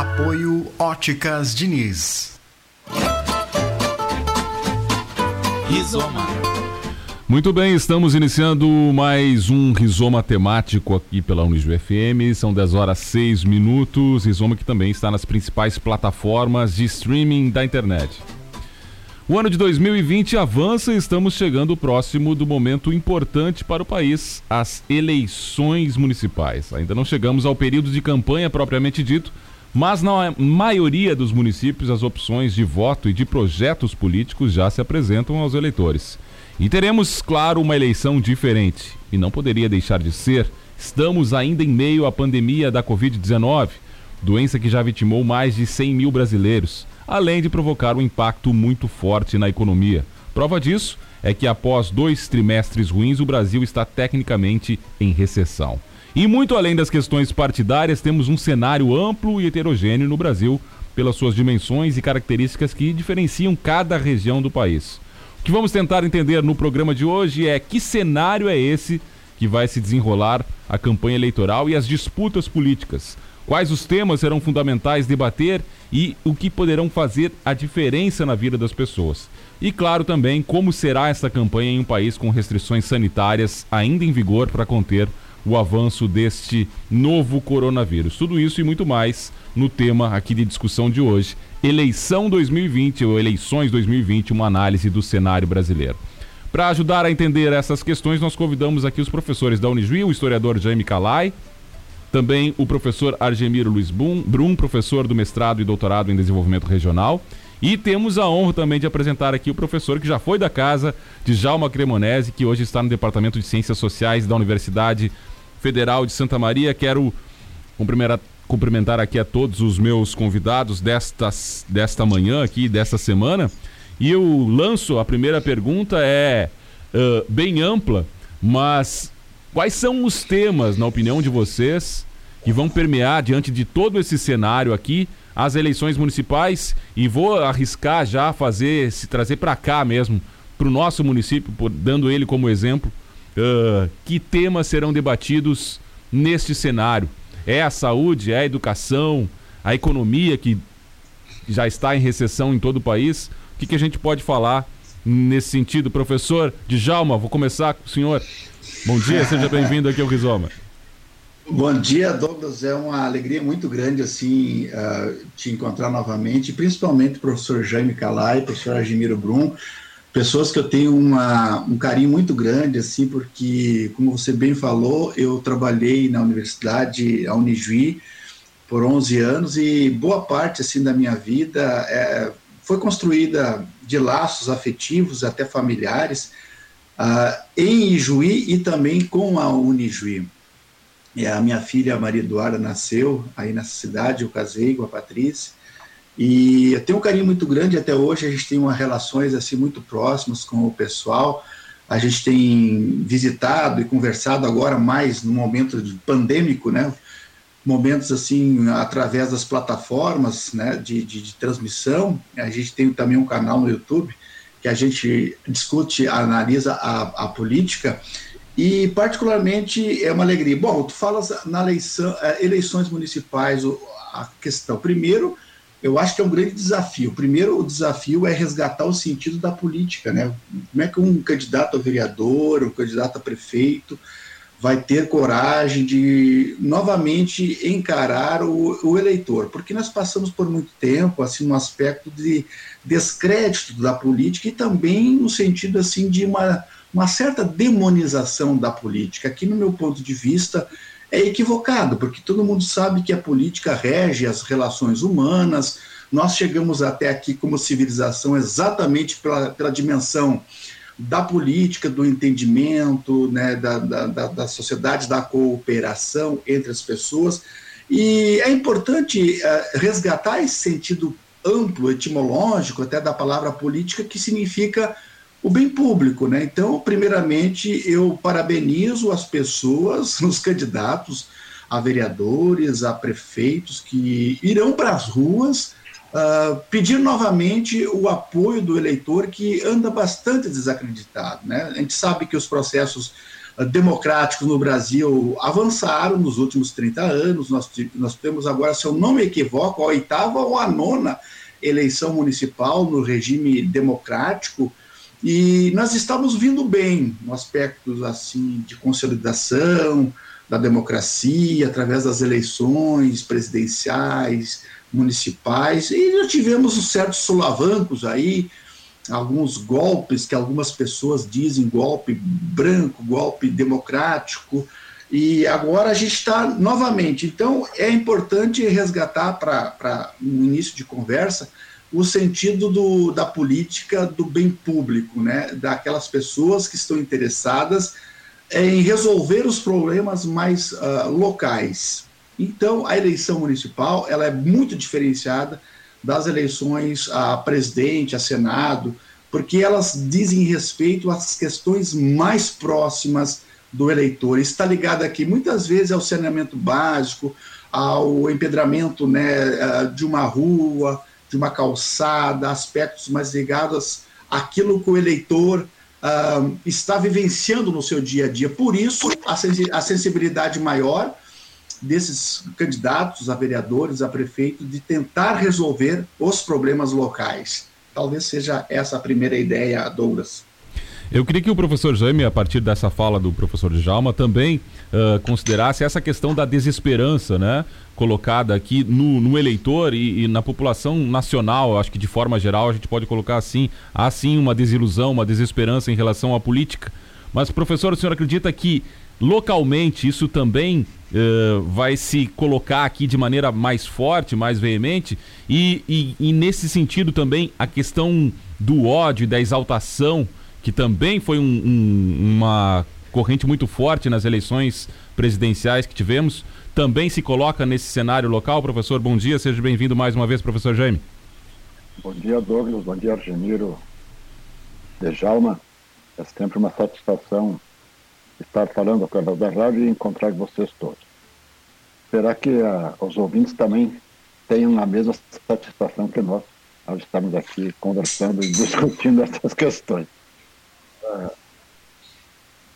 Apoio Óticas Diniz. Rizoma. Muito bem, estamos iniciando mais um Rizoma temático aqui pela Unijo FM. São 10 horas 6 minutos. Rizoma que também está nas principais plataformas de streaming da internet. O ano de 2020 avança e estamos chegando próximo do momento importante para o país, as eleições municipais. Ainda não chegamos ao período de campanha propriamente dito, mas na maioria dos municípios as opções de voto e de projetos políticos já se apresentam aos eleitores. E teremos, claro, uma eleição diferente. E não poderia deixar de ser. Estamos ainda em meio à pandemia da Covid-19, doença que já vitimou mais de 100 mil brasileiros além de provocar um impacto muito forte na economia. Prova disso é que após dois trimestres ruins, o Brasil está tecnicamente em recessão. E muito além das questões partidárias, temos um cenário amplo e heterogêneo no Brasil, pelas suas dimensões e características que diferenciam cada região do país. O que vamos tentar entender no programa de hoje é que cenário é esse que vai se desenrolar a campanha eleitoral e as disputas políticas. Quais os temas serão fundamentais debater e o que poderão fazer a diferença na vida das pessoas. E claro também como será essa campanha em um país com restrições sanitárias ainda em vigor para conter o avanço deste novo coronavírus. Tudo isso e muito mais no tema aqui de discussão de hoje, eleição 2020 ou eleições 2020, uma análise do cenário brasileiro. Para ajudar a entender essas questões, nós convidamos aqui os professores da Unijuí, o historiador Jaime Calai, também o professor Argemiro Luiz Brum, professor do mestrado e doutorado em desenvolvimento regional. E temos a honra também de apresentar aqui o professor que já foi da casa, de Jalma Cremonese, que hoje está no Departamento de Ciências Sociais da Universidade Federal de Santa Maria. Quero cumprimentar, aqui a todos os meus convidados destas, desta manhã aqui, desta semana. E eu lanço, a primeira pergunta é uh, bem ampla, mas Quais são os temas, na opinião de vocês, que vão permear diante de todo esse cenário aqui as eleições municipais? E vou arriscar já fazer, se trazer para cá mesmo, para o nosso município, dando ele como exemplo, uh, que temas serão debatidos neste cenário? É a saúde, é a educação, a economia que já está em recessão em todo o país? O que, que a gente pode falar nesse sentido? Professor Djalma, vou começar com o senhor. Bom dia, seja bem-vindo aqui ao Rizoma. Bom dia, Douglas. É uma alegria muito grande assim uh, te encontrar novamente, principalmente o professor Jaime Calai, professor Argemiro Brum, pessoas que eu tenho uma, um carinho muito grande, assim, porque, como você bem falou, eu trabalhei na universidade, a Unijuí, por 11 anos e boa parte, assim, da minha vida é, foi construída de laços afetivos, até familiares, uh, em Ijuí e também com a Unijuí. E a minha filha Maria Eduarda nasceu aí nessa cidade, eu casei com a Patrícia, e eu tenho um carinho muito grande até hoje, a gente tem uma relações assim muito próximas com o pessoal, a gente tem visitado e conversado agora mais no momento pandêmico, né, momentos assim através das plataformas né, de, de, de transmissão, a gente tem também um canal no YouTube, que a gente discute, analisa a, a política, e particularmente é uma alegria. Bom, tu falas na eleição, é, eleições municipais, a questão. Primeiro, eu acho que é um grande desafio. Primeiro, o desafio é resgatar o sentido da política, né? Como é que um candidato a vereador, um candidato a prefeito, vai ter coragem de novamente encarar o, o, eleitor, porque nós passamos por muito tempo assim no aspecto de descrédito da política e também no sentido assim de uma, uma certa demonização da política, que no meu ponto de vista é equivocado, porque todo mundo sabe que a política rege as relações humanas. Nós chegamos até aqui como civilização exatamente pela, pela dimensão da política, do entendimento, né, da, da, da sociedade, da cooperação entre as pessoas. E é importante uh, resgatar esse sentido amplo, etimológico, até da palavra política, que significa o bem público. Né? Então, primeiramente, eu parabenizo as pessoas, os candidatos a vereadores, a prefeitos que irão para as ruas Uh, pedir novamente o apoio do eleitor que anda bastante desacreditado. Né? A gente sabe que os processos democráticos no Brasil avançaram nos últimos 30 anos. Nós, nós temos agora, se eu não me equivoco, a oitava ou a nona eleição municipal no regime democrático. E nós estamos vindo bem no aspecto assim de consolidação da democracia através das eleições presidenciais, municipais e já tivemos certos solavancos aí, alguns golpes que algumas pessoas dizem golpe branco, golpe democrático, e agora a gente está novamente. Então é importante resgatar para um início de conversa o sentido do, da política do bem público, né? daquelas pessoas que estão interessadas em resolver os problemas mais uh, locais. Então, a eleição municipal ela é muito diferenciada das eleições a presidente, a senado, porque elas dizem respeito às questões mais próximas do eleitor. Está ligado aqui muitas vezes ao saneamento básico, ao empedramento né, de uma rua, de uma calçada, aspectos mais ligados àquilo que o eleitor uh, está vivenciando no seu dia a dia. Por isso, a sensibilidade maior desses candidatos a vereadores, a prefeito, de tentar resolver os problemas locais. Talvez seja essa a primeira ideia, Douglas. Eu queria que o professor Jaime, a partir dessa fala do professor Djalma, também uh, considerasse essa questão da desesperança, né? Colocada aqui no, no eleitor e, e, na população nacional, acho que de forma geral a gente pode colocar assim, há sim uma desilusão, uma desesperança em relação à política. Mas, professor, o senhor acredita que localmente isso também uh, vai se colocar aqui de maneira mais forte, mais veemente? E, e, e nesse sentido também a questão do ódio da exaltação que também foi um, um, uma corrente muito forte nas eleições presidenciais que tivemos, também se coloca nesse cenário local. Professor, bom dia, seja bem-vindo mais uma vez, professor Jaime. Bom dia, Douglas, bom dia, Argemiro, Dejalma. É sempre uma satisfação estar falando através da rádio e encontrar vocês todos. Será que uh, os ouvintes também tenham a mesma satisfação que nós, ao estarmos aqui conversando e discutindo essas questões?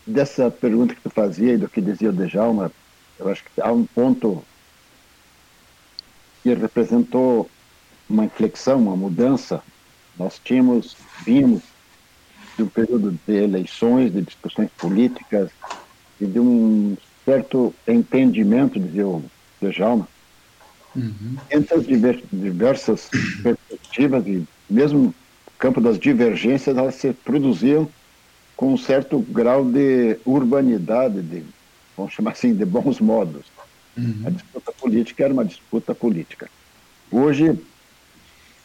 Dessa pergunta que tu fazia e do que dizia o Dejalma, eu acho que há um ponto que representou uma inflexão, uma mudança. Nós tínhamos, vimos de um período de eleições, de discussões políticas e de um certo entendimento, dizia o Dejalma, uhum. entre as diversas perspectivas e mesmo no campo das divergências, elas se produziam com um certo grau de urbanidade, de, vamos chamar assim, de bons modos. Uhum. A disputa política era uma disputa política. Hoje,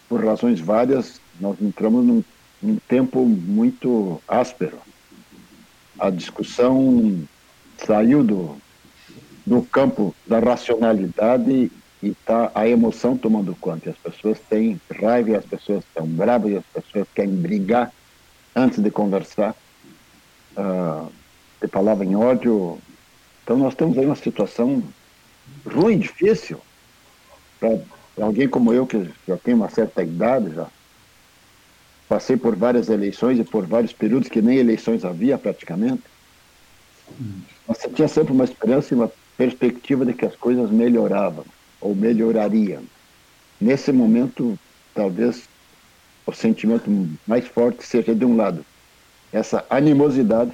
por razões várias, nós entramos num, num tempo muito áspero. A discussão saiu do, do campo da racionalidade e está a emoção tomando conta. As pessoas têm raiva, as pessoas estão bravas, as pessoas querem brigar antes de conversar de palavra em ódio. Então nós temos aí uma situação ruim, difícil, para alguém como eu, que já tem uma certa idade, já passei por várias eleições e por vários períodos que nem eleições havia praticamente. Você tinha sempre uma esperança e uma perspectiva de que as coisas melhoravam ou melhorariam. Nesse momento, talvez o sentimento mais forte seja de um lado, essa animosidade,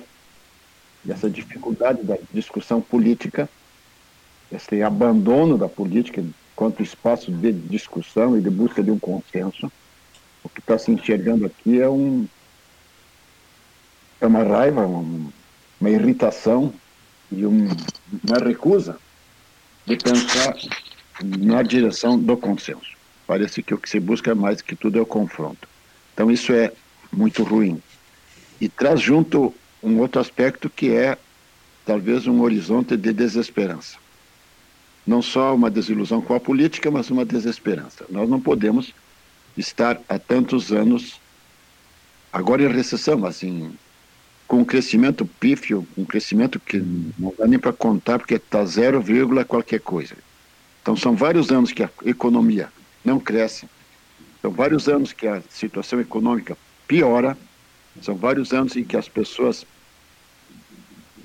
essa dificuldade da discussão política, esse abandono da política quanto espaço de discussão e de busca de um consenso. O que está se enxergando aqui é um é uma raiva, um, uma irritação e um, uma recusa de pensar na direção do consenso. Parece que o que se busca mais que tudo é o confronto. Então isso é muito ruim e traz junto um outro aspecto que é talvez um horizonte de desesperança. Não só uma desilusão com a política, mas uma desesperança. Nós não podemos estar há tantos anos, agora em recessão, assim, com um crescimento pífio, um crescimento que não dá nem para contar, porque está zero vírgula qualquer coisa. Então, são vários anos que a economia não cresce, são vários anos que a situação econômica piora, são vários anos em que as pessoas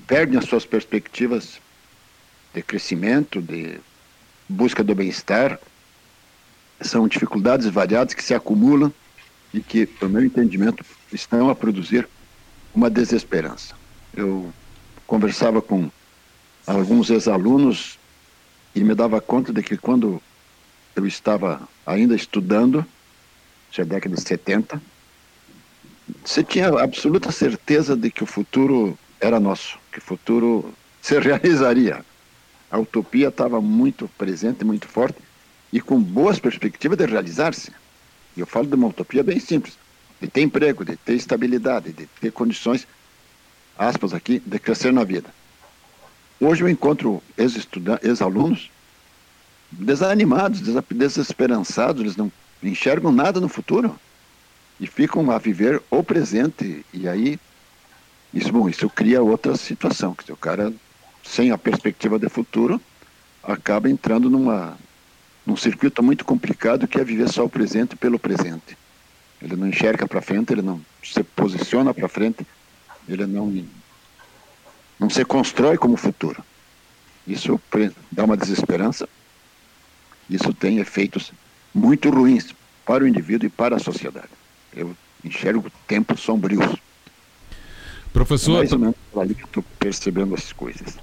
perdem as suas perspectivas de crescimento, de busca do bem-estar. São dificuldades variadas que se acumulam e que, no meu entendimento, estão a produzir uma desesperança. Eu conversava com alguns ex-alunos e me dava conta de que quando eu estava ainda estudando, já é década de 70, você tinha absoluta certeza de que o futuro era nosso, que o futuro se realizaria. A utopia estava muito presente, muito forte e com boas perspectivas de realizar-se. E eu falo de uma utopia bem simples, de ter emprego, de ter estabilidade, de ter condições, aspas aqui, de crescer na vida. Hoje eu encontro ex-alunos desanimados, desesperançados, eles não enxergam nada no futuro e ficam a viver o presente. E aí, isso, bom, isso cria outra situação, que o cara, sem a perspectiva de futuro, acaba entrando numa, num circuito muito complicado que é viver só o presente pelo presente. Ele não enxerga para frente, ele não se posiciona para frente, ele não, não se constrói como futuro. Isso dá uma desesperança, isso tem efeitos muito ruins para o indivíduo e para a sociedade. Eu enxergo tempos sombrios. Professor. É mais ou menos ali que estou percebendo as coisas.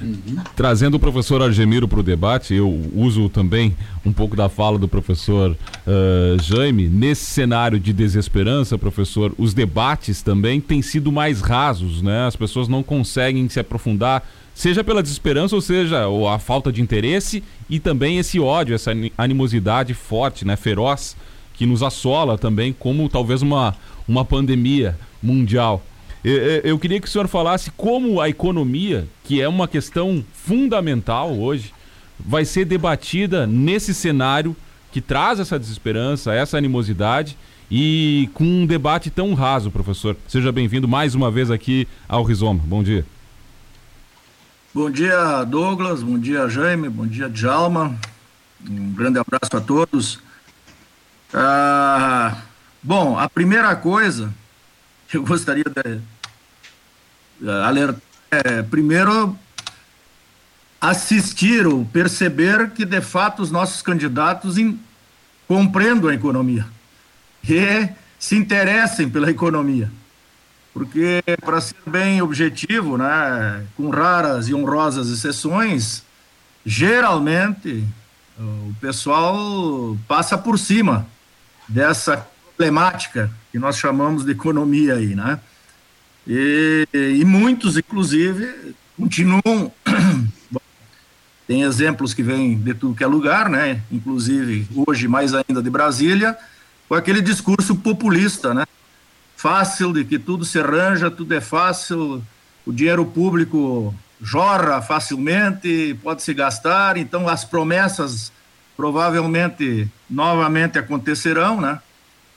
Uhum. Trazendo o professor Argemiro para o debate, eu uso também um pouco da fala do professor uh, Jaime. Nesse cenário de desesperança, professor, os debates também têm sido mais rasos, né? As pessoas não conseguem se aprofundar, seja pela desesperança ou seja ou a falta de interesse e também esse ódio, essa animosidade forte, né, feroz, que nos assola também, como talvez uma, uma pandemia mundial. Eu queria que o senhor falasse como a economia, que é uma questão fundamental hoje, vai ser debatida nesse cenário que traz essa desesperança, essa animosidade e com um debate tão raso, professor. Seja bem-vindo mais uma vez aqui ao Rizoma. Bom dia. Bom dia, Douglas. Bom dia, Jaime. Bom dia, Djalma. Um grande abraço a todos. Ah, bom, a primeira coisa que eu gostaria de alertar é, primeiro, assistir ou perceber que, de fato, os nossos candidatos in, compreendam a economia e se interessem pela economia. Porque, para ser bem objetivo, né, com raras e honrosas exceções, geralmente o pessoal passa por cima dessa problemática que nós chamamos de economia aí, né? E, e muitos, inclusive, continuam. tem exemplos que vêm de tudo que é lugar, né? Inclusive, hoje, mais ainda de Brasília, com aquele discurso populista, né? Fácil, de que tudo se arranja, tudo é fácil, o dinheiro público jorra facilmente, pode se gastar, então as promessas provavelmente novamente acontecerão, né?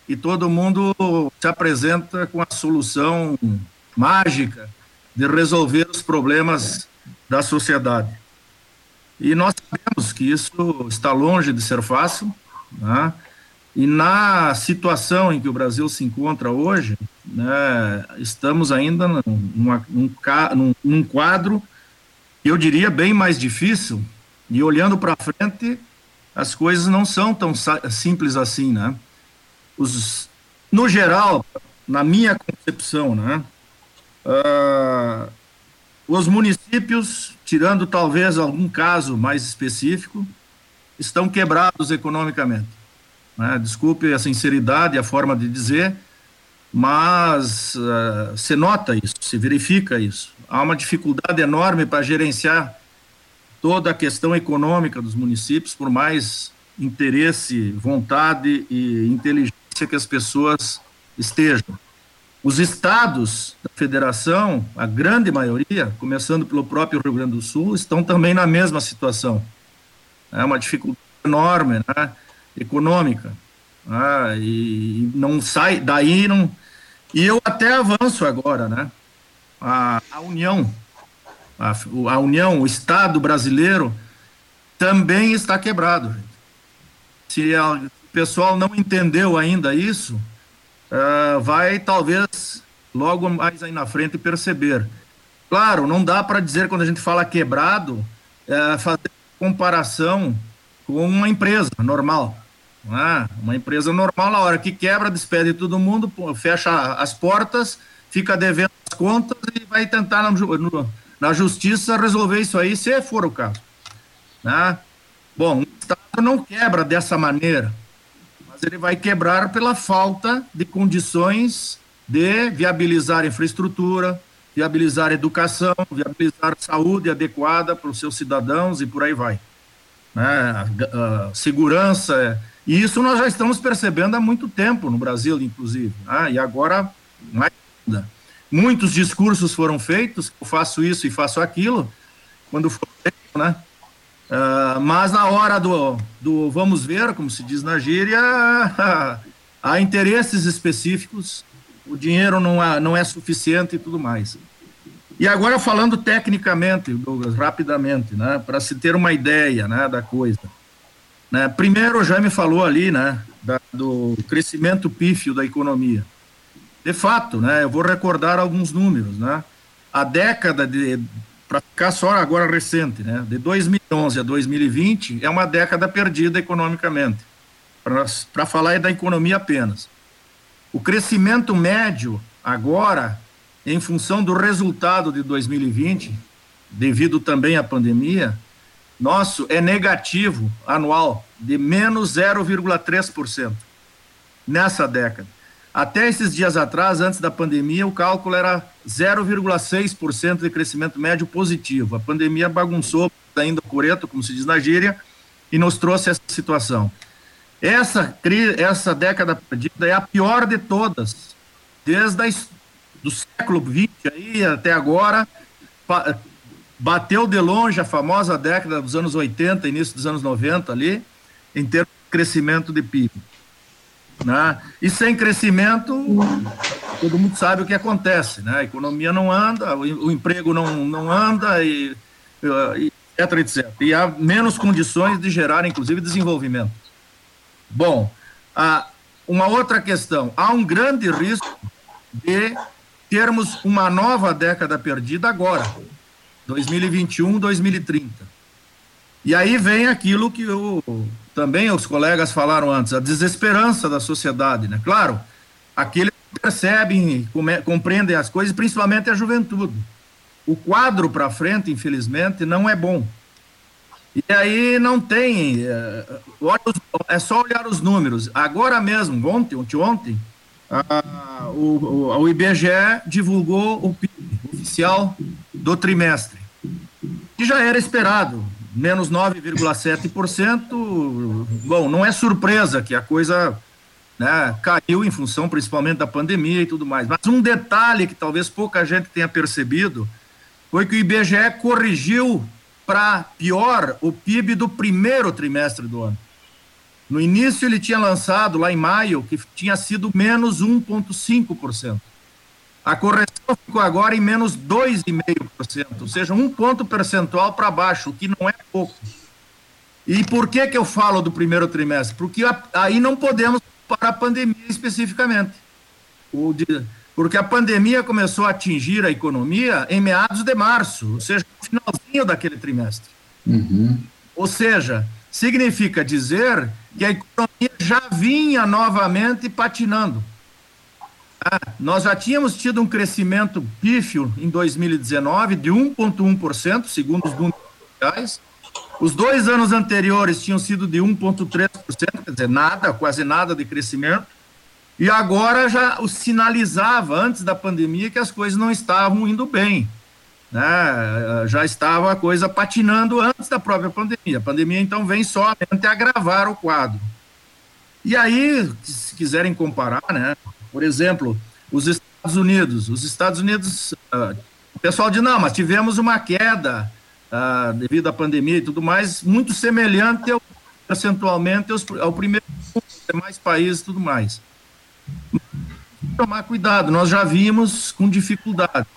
E todo mundo se apresenta com a solução mágica de resolver os problemas da sociedade. E nós sabemos que isso está longe de ser fácil, né? e na situação em que o Brasil se encontra hoje, né, estamos ainda numa, num, num, quadro, eu diria, bem mais difícil, e olhando para frente, as coisas não são tão simples assim, né? Os, no geral, na minha concepção, né? Uh, os municípios, tirando talvez algum caso mais específico, estão quebrados economicamente. Né? Desculpe a sinceridade, a forma de dizer, mas uh, se nota isso, se verifica isso. Há uma dificuldade enorme para gerenciar toda a questão econômica dos municípios, por mais interesse, vontade e inteligência que as pessoas estejam. Os estados da federação, a grande maioria, começando pelo próprio Rio Grande do Sul, estão também na mesma situação. É uma dificuldade enorme, né, econômica. Né, e não sai, daí não. E eu até avanço agora, né? A, a União, a, a União, o Estado brasileiro, também está quebrado. Se a, o pessoal não entendeu ainda isso, uh, vai talvez logo mais aí na frente perceber Claro, não dá para dizer quando a gente fala quebrado, é, fazer comparação com uma empresa normal. Ah, uma empresa normal, na hora que quebra, despede todo mundo, fecha as portas, fica devendo as contas e vai tentar na, no, na justiça resolver isso aí, se for o caso. Né? Bom, o Estado não quebra dessa maneira, mas ele vai quebrar pela falta de condições de viabilizar infraestrutura, viabilizar educação, viabilizar saúde adequada para os seus cidadãos e por aí vai. Né? segurança, e isso nós já estamos percebendo há muito tempo no Brasil, inclusive, né? e agora mais ainda. Muitos discursos foram feitos, eu faço isso e faço aquilo, quando for feito, né? Uh, mas na hora do, do vamos ver, como se diz na gíria, há interesses específicos, o dinheiro não é, não é suficiente e tudo mais. E agora falando tecnicamente, Douglas, rapidamente, né, para se ter uma ideia né, da coisa. Né, primeiro, o Jaime falou ali né, da, do crescimento pífio da economia. De fato, né, eu vou recordar alguns números. Né? A década de, para ficar só agora recente, né, de 2011 a 2020, é uma década perdida economicamente. Para falar da economia apenas. O crescimento médio agora, em função do resultado de 2020, devido também à pandemia, nosso é negativo anual de menos 0,3% nessa década. Até esses dias atrás, antes da pandemia, o cálculo era 0,6% de crescimento médio positivo. A pandemia bagunçou ainda o coreto, como se diz na gíria, e nos trouxe essa situação. Essa, essa década perdida é a pior de todas, desde do século XX aí até agora, bateu de longe a famosa década dos anos 80, início dos anos 90 ali, em termos de crescimento de PIB. Né? E sem crescimento, todo mundo sabe o que acontece, né? A economia não anda, o, o emprego não, não anda, e, e, etc, etc. E há menos condições de gerar, inclusive, desenvolvimento. Bom, ah, uma outra questão, há um grande risco de termos uma nova década perdida agora, 2021, 2030. E aí vem aquilo que eu também os colegas falaram antes, a desesperança da sociedade, né? Claro, aqueles que percebem, compreendem as coisas, principalmente a juventude. O quadro para frente, infelizmente, não é bom. E aí não tem. É, é só olhar os números. Agora mesmo, ontem, ontem, ontem a, o, o IBGE divulgou o PIB oficial do trimestre, que já era esperado menos 9,7%. Bom, não é surpresa que a coisa né, caiu em função principalmente da pandemia e tudo mais. Mas um detalhe que talvez pouca gente tenha percebido foi que o IBGE corrigiu para pior o PIB do primeiro trimestre do ano. No início, ele tinha lançado, lá em maio, que tinha sido menos 1,5%. A correção ficou agora em menos 2,5%, ou seja, um ponto percentual para baixo, o que não é pouco. E por que, que eu falo do primeiro trimestre? Porque aí não podemos para a pandemia especificamente. Porque a pandemia começou a atingir a economia em meados de março, ou seja, no finalzinho daquele trimestre. Uhum. Ou seja, significa dizer que a economia já vinha novamente patinando. Ah, nós já tínhamos tido um crescimento pífio em 2019 de 1,1%, segundo os números oficiais. Os dois anos anteriores tinham sido de 1,3%, quer dizer, nada, quase nada de crescimento. E agora já o sinalizava, antes da pandemia, que as coisas não estavam indo bem. Né? Já estava a coisa patinando antes da própria pandemia. A pandemia, então, vem somente agravar o quadro. E aí, se quiserem comparar, né? Por exemplo, os Estados Unidos. Os Estados Unidos, uh, o pessoal diz, não, mas tivemos uma queda uh, devido à pandemia e tudo mais, muito semelhante ao, percentualmente ao, ao primeiro demais países e tudo mais. Tomar cuidado, nós já vimos com dificuldade.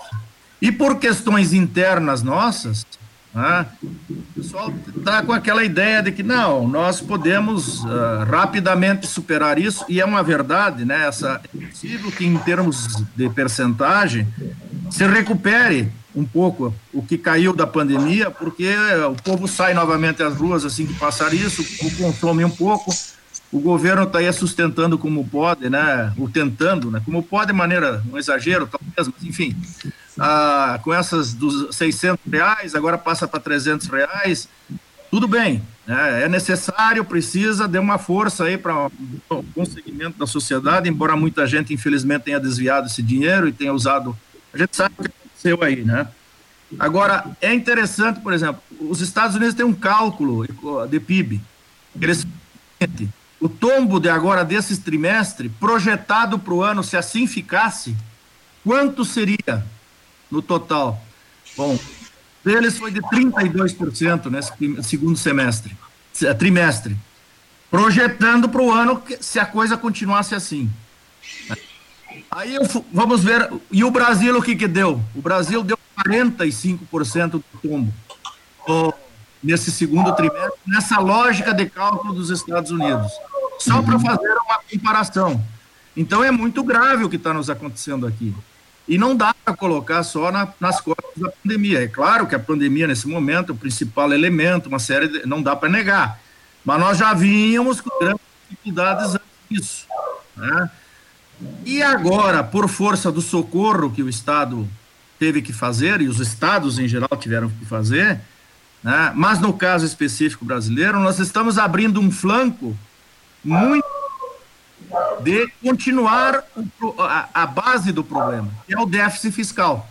E por questões internas nossas, né? O pessoal está com aquela ideia de que não, nós podemos uh, rapidamente superar isso, e é uma verdade, né? Essa, é possível que, em termos de percentagem, se recupere um pouco o que caiu da pandemia, porque o povo sai novamente às ruas assim que passar isso, o consome um pouco, o governo está aí sustentando como pode, né, ou tentando, né, como pode de maneira, um exagero talvez, mas enfim, ah, com essas dos 600 reais, agora passa para 300 reais, tudo bem, né, é necessário, precisa de uma força aí para o conseguimento da sociedade, embora muita gente infelizmente tenha desviado esse dinheiro e tenha usado, a gente sabe que aconteceu aí, né? Agora, é interessante, por exemplo, os Estados Unidos têm um cálculo de PIB. Eles, o tombo de agora desse trimestre, projetado para o ano, se assim ficasse, quanto seria no total? Bom, deles foi de 32% nesse segundo semestre, trimestre. Projetando para o ano, se a coisa continuasse assim. Aí eu, vamos ver. E o Brasil o que que deu? O Brasil deu 45% do tombo oh, nesse segundo trimestre, nessa lógica de cálculo dos Estados Unidos. Só para fazer uma comparação. Então é muito grave o que está nos acontecendo aqui. E não dá para colocar só na, nas costas da pandemia. É claro que a pandemia, nesse momento, é o principal elemento, uma série de, não dá para negar. Mas nós já vínhamos com grandes dificuldades antes disso. Né? E agora, por força do socorro que o Estado teve que fazer, e os estados em geral tiveram que fazer, né? mas no caso específico brasileiro, nós estamos abrindo um flanco muito de continuar o, a, a, base do problema, que é o déficit fiscal,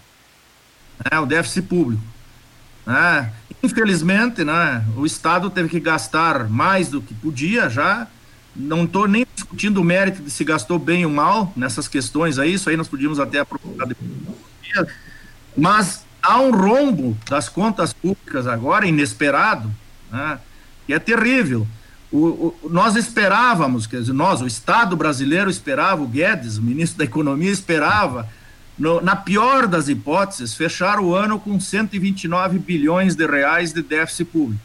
né? o déficit público. Né? Infelizmente, né, o Estado teve que gastar mais do que podia já, não estou nem discutindo o mérito de se gastou bem ou mal nessas questões aí, isso aí nós podíamos até aprofundar depois. Mas há um rombo das contas públicas agora, inesperado, né, que é terrível. O, o, nós esperávamos, quer dizer, nós, o Estado brasileiro esperava, o Guedes, o ministro da Economia, esperava, no, na pior das hipóteses, fechar o ano com 129 bilhões de reais de déficit público.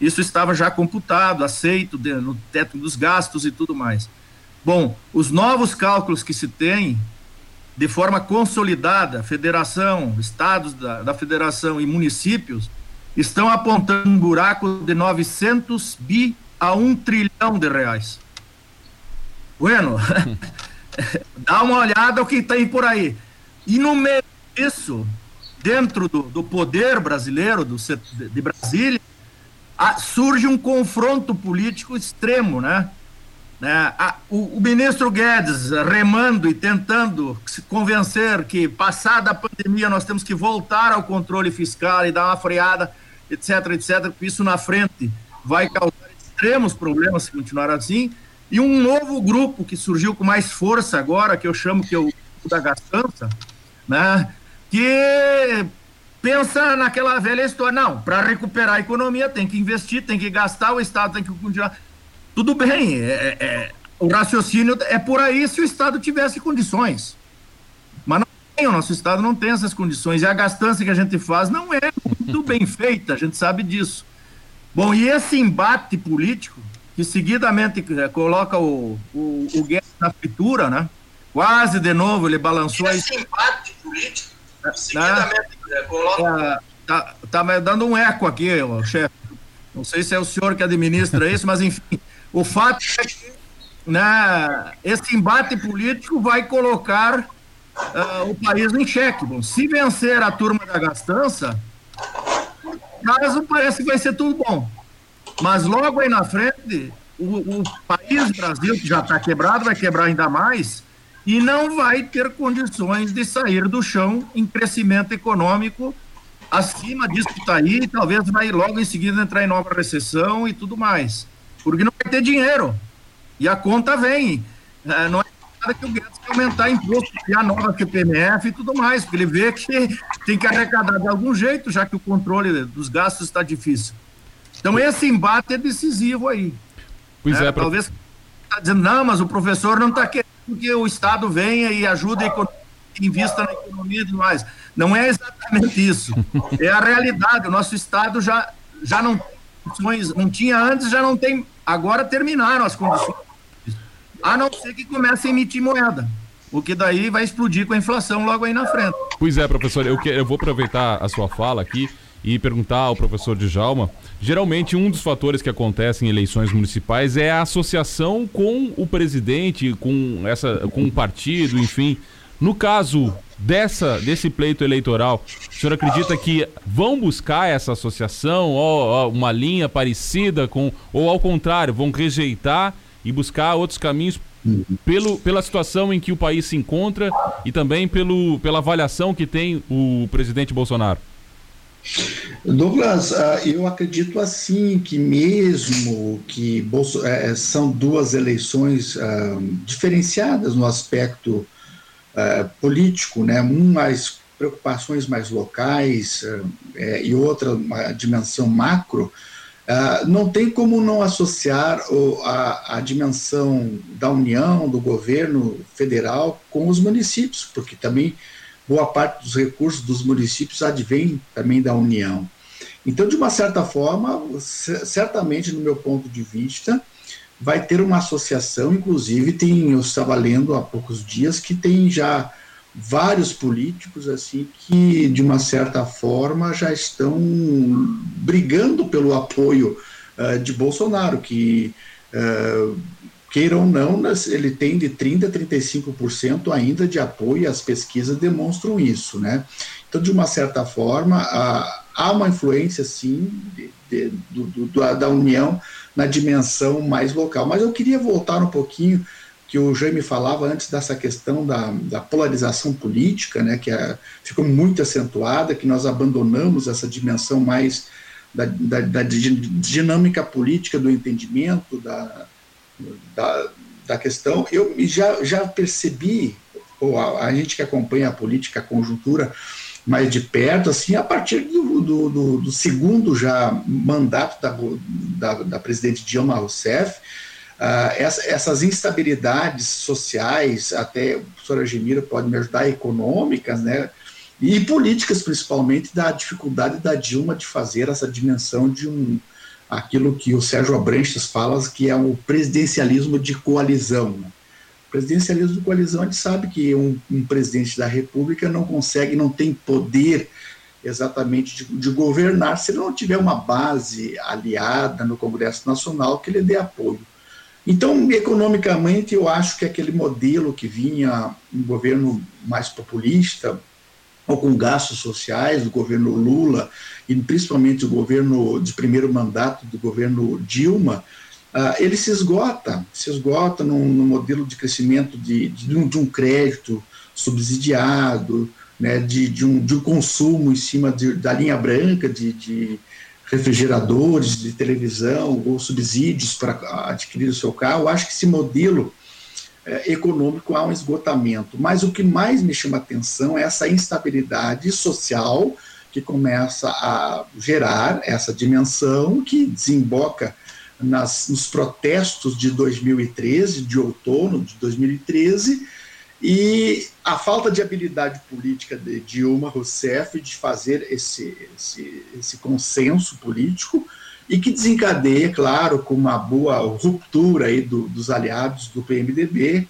Isso estava já computado, aceito de, no teto dos gastos e tudo mais. Bom, os novos cálculos que se tem, de forma consolidada, federação, estados da, da federação e municípios, estão apontando um buraco de 900 bi a 1 trilhão de reais. Bueno, dá uma olhada o que tem por aí. E no meio disso, dentro do, do poder brasileiro, do, de Brasília, surge um confronto político extremo, né? né? A, o, o, ministro Guedes remando e tentando se convencer que, passada a pandemia, nós temos que voltar ao controle fiscal e dar uma freada, etc, etc, isso na frente vai causar extremos problemas se continuar assim. E um novo grupo que surgiu com mais força agora, que eu chamo que é o da gastança, né? que pensa naquela velha história. Não, para recuperar a economia tem que investir, tem que gastar, o Estado tem que continuar. Tudo bem, é, é, é, o raciocínio é por aí se o Estado tivesse condições. Mas não tem, o nosso Estado não tem essas condições. E a gastança que a gente faz não é muito bem feita, a gente sabe disso. Bom, e esse embate político, que seguidamente é, coloca o, o, o Guedes na fritura, né? Quase de novo ele balançou. Esse embate político né? É, tá, tá me dando um eco aqui, chefe. Não sei se é o senhor que administra isso, mas enfim, o fato é que né, esse embate político vai colocar uh, o país em xeque. Bom, se vencer a turma da gastança, caso parece que vai ser tudo bom. Mas logo aí na frente, o, o país Brasil, que já está quebrado, vai quebrar ainda mais e não vai ter condições de sair do chão em crescimento econômico acima disso que está aí, talvez vai logo em seguida entrar em nova recessão e tudo mais, porque não vai ter dinheiro e a conta vem. É, não é nada que o Guedes quer aumentar imposto, criar nova CPMF e tudo mais, porque ele vê que tem que arrecadar de algum jeito, já que o controle dos gastos está difícil. Então esse embate é decisivo aí. Pois é, é pra... talvez está dizendo, não, mas o professor não está querendo que o Estado venha e ajude a economia, invista na economia e tudo mais. Não é exatamente isso. É a realidade. O nosso Estado já, já não condições, não tinha antes, já não tem. Agora terminaram as condições. A não ser que comece a emitir moeda. o que daí vai explodir com a inflação logo aí na frente. Pois é, professor, eu, que, eu vou aproveitar a sua fala aqui e perguntar ao professor Djalma. Geralmente, um dos fatores que acontecem em eleições municipais é a associação com o presidente, com, essa, com o partido, enfim. No caso dessa, desse pleito eleitoral, o senhor acredita que vão buscar essa associação, ou, uma linha parecida com, ou ao contrário, vão rejeitar e buscar outros caminhos pelo, pela situação em que o país se encontra e também pelo, pela avaliação que tem o presidente Bolsonaro? Douglas, ah, eu acredito assim que mesmo que eh, são duas eleições ah, diferenciadas no aspecto ah, político, né? um mais preocupações mais locais eh, e outra uma dimensão macro, não tem como não associar a, a dimensão da União, do governo federal com os municípios, porque também boa parte dos recursos dos municípios advém também da União. Então, de uma certa forma, certamente, no meu ponto de vista, vai ter uma associação, inclusive tem, eu estava lendo há poucos dias que tem já vários políticos assim que de uma certa forma já estão brigando pelo apoio uh, de Bolsonaro, que uh, queira ou não, ele tem de 30% a 35% ainda de apoio, as pesquisas demonstram isso, né? Então, de uma certa forma, há uma influência, sim, de, de, do, do, da União na dimensão mais local. Mas eu queria voltar um pouquinho, que o Jaime falava antes dessa questão da, da polarização política, né, que é, ficou muito acentuada, que nós abandonamos essa dimensão mais da, da, da dinâmica política, do entendimento, da, da, da questão, eu já, já percebi, ou a, a, gente que acompanha a política, a conjuntura mais de perto, assim, a partir do, do, do, do segundo já mandato da, da, da presidente Dilma Rousseff, essa, essas instabilidades sociais, até o professor Agemiro pode me ajudar, econômicas, né, e políticas principalmente, da dificuldade da Dilma de fazer essa dimensão de um aquilo que o Sérgio Abranches fala, que é o presidencialismo de coalizão. O presidencialismo de coalizão, a gente sabe que um, um presidente da República não consegue, não tem poder exatamente de, de, governar se ele não tiver uma base aliada no Congresso Nacional que lhe dê apoio. Então, economicamente, eu acho que aquele modelo que vinha um governo mais populista, ou com gastos sociais do governo Lula e principalmente o governo de primeiro mandato do governo Dilma, uh, ele se esgota, se esgota no modelo de crescimento de, de, um, de um crédito subsidiado, né, de, de, um, de um consumo em cima da linha branca de refrigeradores, de televisão ou subsídios para adquirir o seu carro. Eu acho que esse modelo é, econômico há um esgotamento. Mas o que mais me chama atenção é essa instabilidade social que começa a gerar essa dimensão que desemboca nas, nos protestos de 2013, de outono de 2013, e a falta de habilidade política de Dilma Rousseff de fazer esse, esse, esse consenso político e que desencadeia, claro, com uma boa ruptura aí do, dos aliados do PMDB,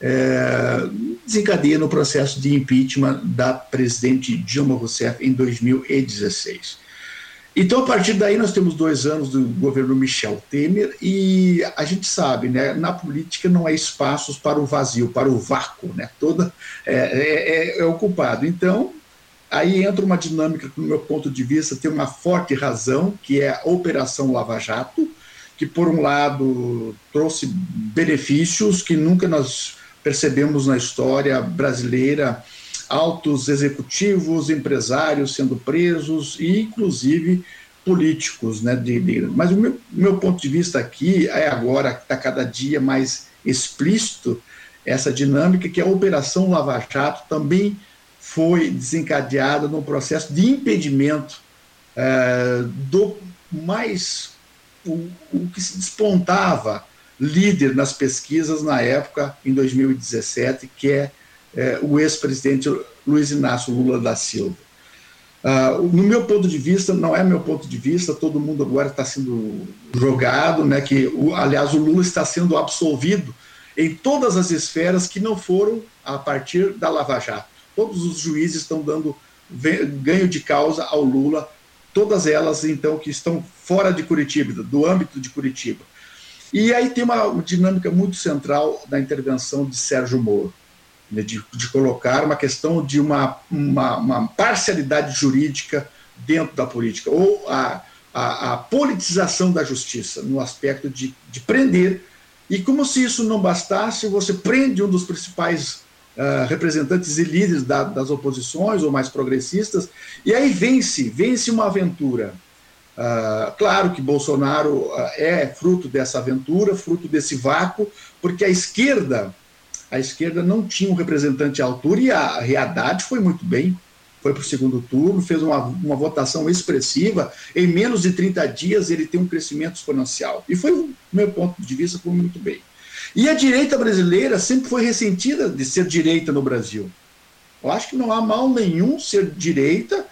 é, desencadeia no processo de impeachment da presidente Dilma Rousseff em 2016. Então, a partir daí, nós temos dois anos do governo Michel Temer e a gente sabe, né, na política não há espaços para o vazio, para o vácuo, né, toda é, é, é, é ocupado. Então, Aí entra uma dinâmica que, no meu ponto de vista, tem uma forte razão, que é a Operação Lava Jato, que, por um lado, trouxe benefícios que nunca nós percebemos na história brasileira, altos executivos, empresários sendo presos e, inclusive, políticos. Né, de, de, mas o meu, meu ponto de vista aqui é agora, está cada dia mais explícito, essa dinâmica que a Operação Lava Jato também foi desencadeada num processo de impedimento é, do mais o, o, que se despontava líder nas pesquisas na época, em 2017, que é, é o ex-presidente Luiz Inácio Lula da Silva. Uh, no meu ponto de vista, não é meu ponto de vista, todo mundo agora está sendo jogado, né, que, o, aliás, o Lula está sendo absolvido em todas as esferas que não foram a partir da Lava Jato. Todos os juízes estão dando ganho de causa ao Lula, todas elas, então, que estão fora de Curitiba, do âmbito de Curitiba. E aí tem uma dinâmica muito central da intervenção de Sérgio Moro, né, de, de, colocar uma questão de uma, uma, uma, parcialidade jurídica dentro da política, ou a, a, a politização da justiça, no aspecto de, de prender. E como se isso não bastasse, você prende um dos principais Uh, representantes e líderes da, das oposições ou mais progressistas, e aí vence, vence uma aventura. Uh, claro que Bolsonaro uh, é fruto dessa aventura, fruto desse vácuo, porque a esquerda, a esquerda não tinha um representante à altura e a Haddad foi muito bem, foi para o segundo turno, fez uma, uma votação expressiva, em menos de 30 dias ele tem um crescimento exponencial. E foi, do meu ponto de vista, foi muito bem. E a direita brasileira sempre foi ressentida de ser direita no Brasil. Eu acho que não há mal nenhum ser direita,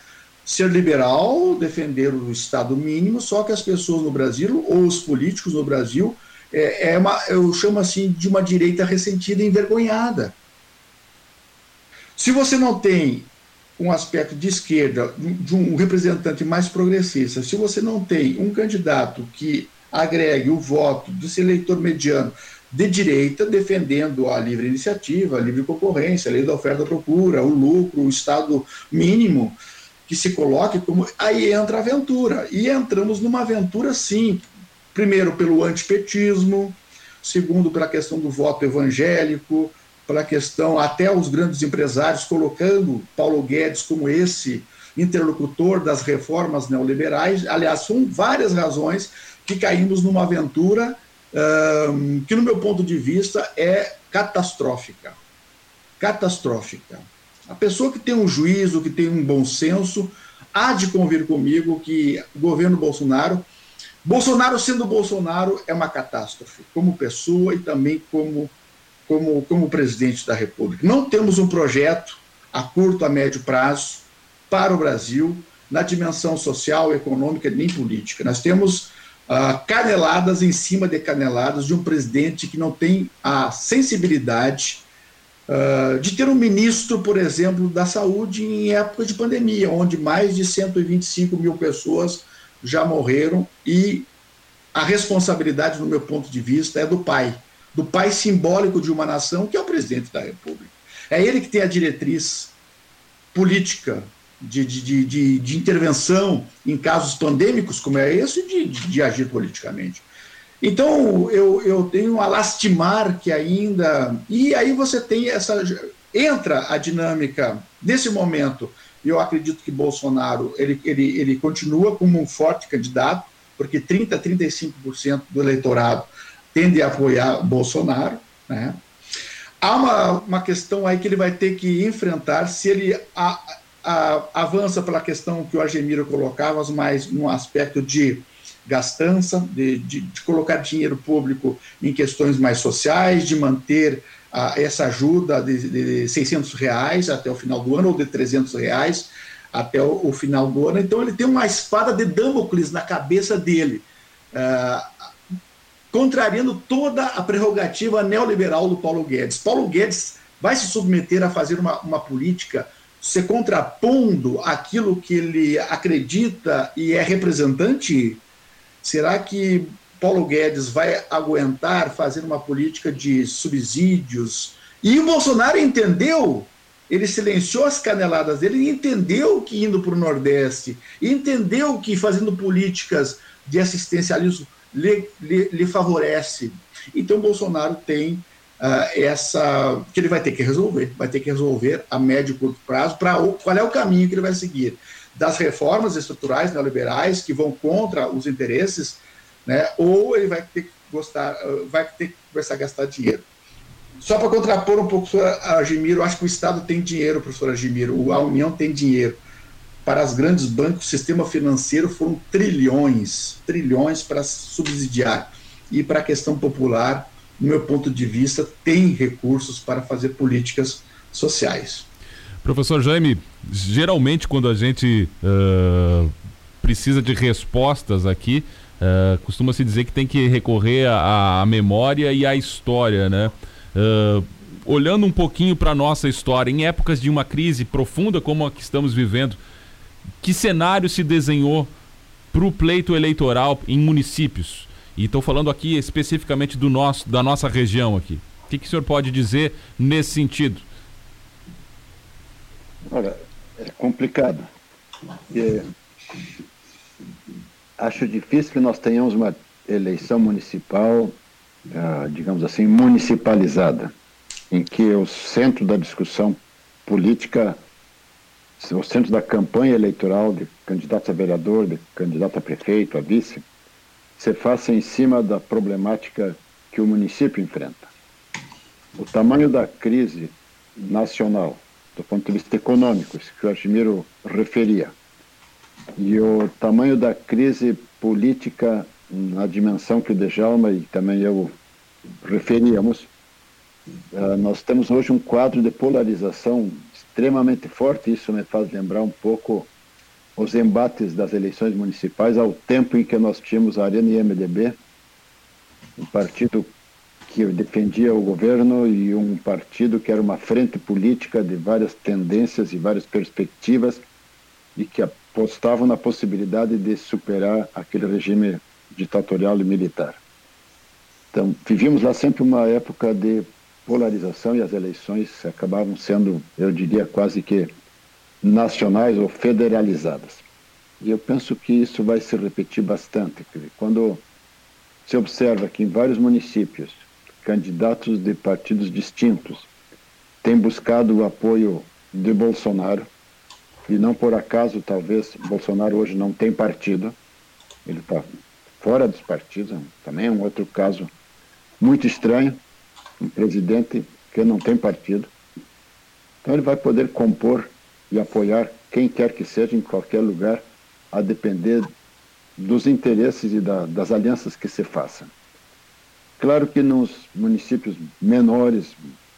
ser liberal, defender o Estado mínimo, só que as pessoas no Brasil, ou os políticos no Brasil, é, é uma, eu chamo assim de uma direita ressentida e envergonhada. Se você não tem um aspecto de esquerda, de um representante mais progressista, se você não tem um candidato que agregue o voto desse eleitor mediano de direita defendendo a livre iniciativa, a livre concorrência, a lei da oferta e procura, o lucro, o Estado mínimo, que se coloque como. Aí entra a aventura. E entramos numa aventura, sim. Primeiro, pelo antipetismo, segundo, pela questão do voto evangélico, pela questão até os grandes empresários colocando Paulo Guedes como esse interlocutor das reformas neoliberais. Aliás, são várias razões que caímos numa aventura um, que, no meu ponto de vista, é catastrófica. Catastrófica. A pessoa que tem um juízo, que tem um bom senso, há de convir comigo que o governo Bolsonaro, Bolsonaro sendo Bolsonaro, é uma catástrofe, como pessoa e também como, como, como presidente da República. Não temos um projeto a curto, a médio prazo para o Brasil na dimensão social, econômica nem política. Nós temos uh, caneladas em cima de caneladas de um presidente que não tem a sensibilidade uh, de ter um ministro, por exemplo, da saúde em época de pandemia, onde mais de 125 mil pessoas já morreram e a responsabilidade, no meu ponto de vista, é do pai, do pai simbólico de uma nação, que é o presidente da República. É ele que tem a diretriz política de, de, de, de, intervenção em casos pandêmicos como é esse, de, de agir politicamente. Então, eu, eu tenho a lastimar que ainda. E aí você tem essa. Entra a dinâmica, nesse momento, eu acredito que Bolsonaro ele, ele, ele continua como um forte candidato, porque 30% a 35% do eleitorado tende a apoiar Bolsonaro. Né? Há uma, uma questão aí que ele vai ter que enfrentar se ele. A, a, avança pela questão que o Argemiro colocava, mas num aspecto de gastança, de, de, de, colocar dinheiro público em questões mais sociais, de manter a, essa ajuda de, de 600 reais até o final do ano, ou de 300 reais até o, o final do ano. Então ele tem uma espada de Damocles na cabeça dele, uh, contrariando toda a prerrogativa neoliberal do Paulo Guedes. Paulo Guedes vai se submeter a fazer uma, uma política se contrapondo aquilo que ele acredita e é representante? Será que Paulo Guedes vai aguentar fazer uma política de subsídios? E o Bolsonaro entendeu, ele silenciou as caneladas dele, entendeu que indo para o Nordeste, entendeu que fazendo políticas de assistencialismo lhe, lhe, lhe favorece. Então, Bolsonaro tem uh, essa que ele vai ter que resolver, vai ter que resolver a médio e curto prazo para qual é o caminho que ele vai seguir das reformas estruturais neoliberais que vão contra os interesses, né? Ou ele vai ter que gostar, vai ter que começar a gastar dinheiro. Só para contrapor um pouco, professor Agimiro, acho que o Estado tem dinheiro, professor Agimiro, a União tem dinheiro. Para os grandes bancos, o sistema financeiro foram trilhões, trilhões para subsidiar. E para a questão popular, no meu ponto de vista, tem recursos para fazer políticas sociais. Professor Jaime, geralmente quando a gente uh, precisa de respostas aqui, uh, costuma-se dizer que tem que recorrer à, memória e à história, né? Uh, olhando um pouquinho para a nossa história, em épocas de uma crise profunda como a que estamos vivendo, que cenário se desenhou para o pleito eleitoral em municípios? E estou falando aqui especificamente do nosso, da nossa região aqui. O que, que o senhor pode dizer nesse sentido? Olha, é complicado. É, acho difícil que nós tenhamos uma eleição municipal, ah, digamos assim, municipalizada, em que o centro da discussão política, o centro da campanha eleitoral de candidato a vereador, de candidato a prefeito, a vice, se faça em cima da problemática que o município enfrenta. O tamanho da crise nacional, do ponto de vista econômico, isso que o Argimiro referia, e o tamanho da crise política na dimensão que o Dejalma e também eu referíamos, uh, nós temos hoje um quadro de polarização extremamente forte, isso me faz lembrar um pouco os embates das eleições municipais ao tempo em que nós tínhamos a Arena e MDB, um partido que defendia o governo e um partido que era uma frente política de várias tendências e várias perspectivas e que apostavam na possibilidade de superar aquele regime ditatorial e militar. Então, vivíamos lá sempre uma época de polarização e as eleições acabavam sendo, eu diria, quase que nacionais ou federalizadas. E eu penso que isso vai se repetir bastante. Quando se observa que em vários municípios, candidatos de partidos distintos têm buscado o apoio de Bolsonaro, e não por acaso, talvez, Bolsonaro hoje não tem partido, ele está fora dos partidos, também é um outro caso muito estranho, um presidente que não tem partido. Então ele vai poder compor e apoiar quem quer que seja, em qualquer lugar, a depender dos interesses e da, das alianças que se façam. Claro que nos municípios menores,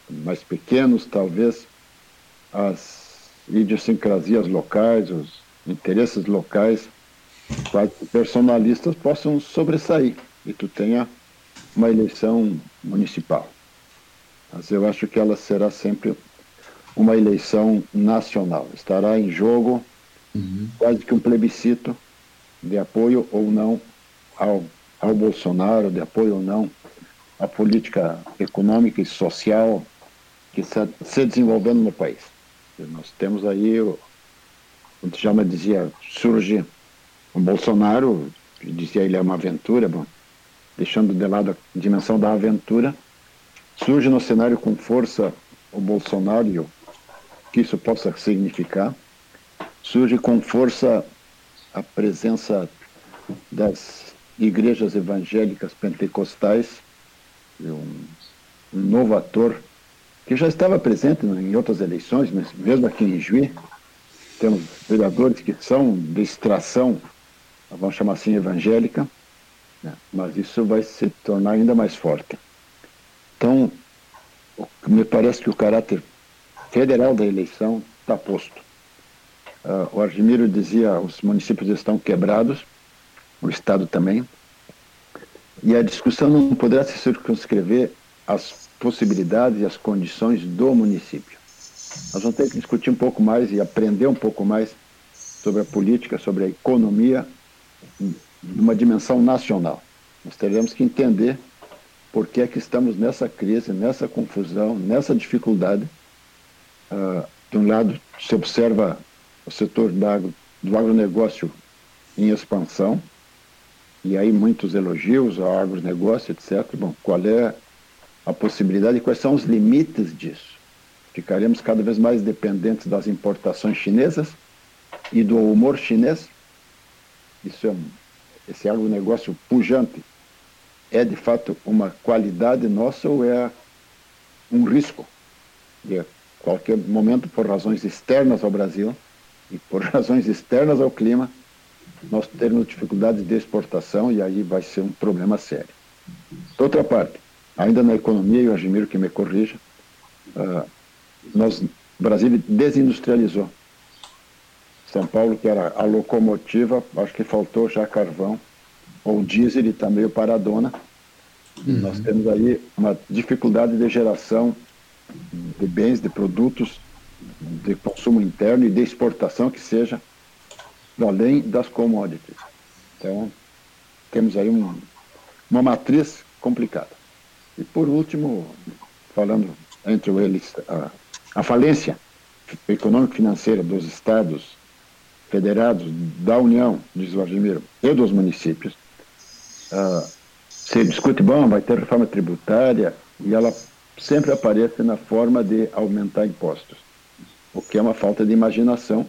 mais pequenos, talvez, as idiosincrasias locais, os interesses locais, quase personalistas, possam sobressair e tu tenha uma eleição municipal. Mas eu acho que ela será sempre uma eleição nacional. Estará em jogo uhum. quase que um plebiscito de apoio ou não ao, ao Bolsonaro, de apoio ou não à política econômica e social que está se desenvolvendo no país. Nós temos aí, o, o Djalma dizia, surge o Bolsonaro, dizia ele é uma aventura, bom, deixando de lado a dimensão da aventura, surge no cenário com força o Bolsonaro o que isso possa significar. Surge com força a presença das igrejas evangélicas pentecostais, um, um novo ator que já estava presente em outras eleições, mas mesmo aqui em Juiz, temos vereadores que são de extração, vamos chamar assim, evangélica, né? mas isso vai se tornar ainda mais forte. Então, me parece que o caráter federal da eleição está posto. Uh, o Argimiro dizia os municípios estão quebrados, o Estado também, e a discussão não poderá se circunscrever às possibilidades e às condições do município. Nós vamos ter que discutir um pouco mais e aprender um pouco mais sobre a política, sobre a economia, numa dimensão nacional. Nós teremos que entender por que é que estamos nessa crise, nessa confusão, nessa dificuldade, Uh, de um lado, se observa o setor do agronegócio em expansão, e aí muitos elogios ao agronegócio, etc. Bom, qual é a possibilidade e quais são os limites disso? Ficaremos cada vez mais dependentes das importações chinesas e do humor chinês? Isso é um, esse agronegócio pujante é de fato uma qualidade nossa ou é um risco? E é qualquer momento, por razões externas ao Brasil e por razões externas ao clima, nós teremos dificuldades de exportação e aí vai ser um problema sério. Outra parte, ainda na economia, e o Agimiro que me corrija, uh, nós, o Brasil desindustrializou. São Paulo, que era a locomotiva, acho que faltou já carvão, ou diesel, e está meio paradona. Uhum. Nós temos aí uma dificuldade de geração de bens, de produtos de consumo interno e de exportação que seja além das commodities. Então, temos aí um, uma matriz complicada. E por último, falando entre eles, a, a falência econômico-financeira dos estados federados da União, diz Vladimir, e dos municípios, uh, se discute, bom, vai ter reforma tributária, e ela sempre aparece na forma de aumentar impostos, o que é uma falta de imaginação,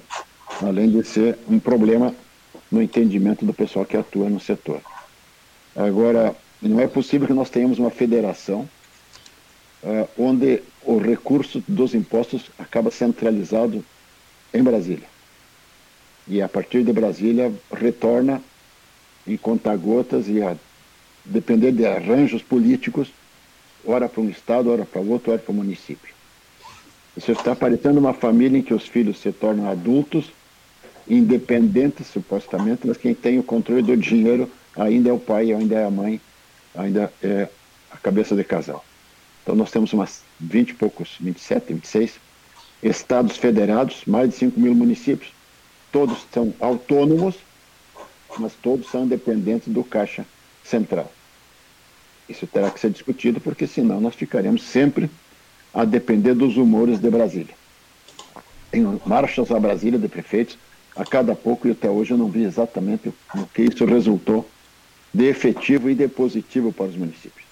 além de ser um problema no entendimento do pessoal que atua no setor. Agora, não é possível que nós tenhamos uma federação uh, onde o recurso dos impostos acaba centralizado em Brasília. E a partir de Brasília retorna em conta-gotas e a depender de arranjos políticos, ora para um estado, ora para outro, ora para o município. Isso está parecendo uma família em que os filhos se tornam adultos, independentes supostamente, mas quem tem o controle do dinheiro ainda é o pai, ainda é a mãe, ainda é a cabeça de casal. Então nós temos umas 20 e poucos, 27, 26 estados federados, mais de 5 mil municípios, todos são autônomos, mas todos são dependentes do Caixa Central. Isso terá que ser discutido, porque senão nós ficaremos sempre a depender dos humores de Brasília. Tem marchas a Brasília de prefeitos a cada pouco e até hoje eu não vi exatamente o que isso resultou de efetivo e de positivo para os municípios.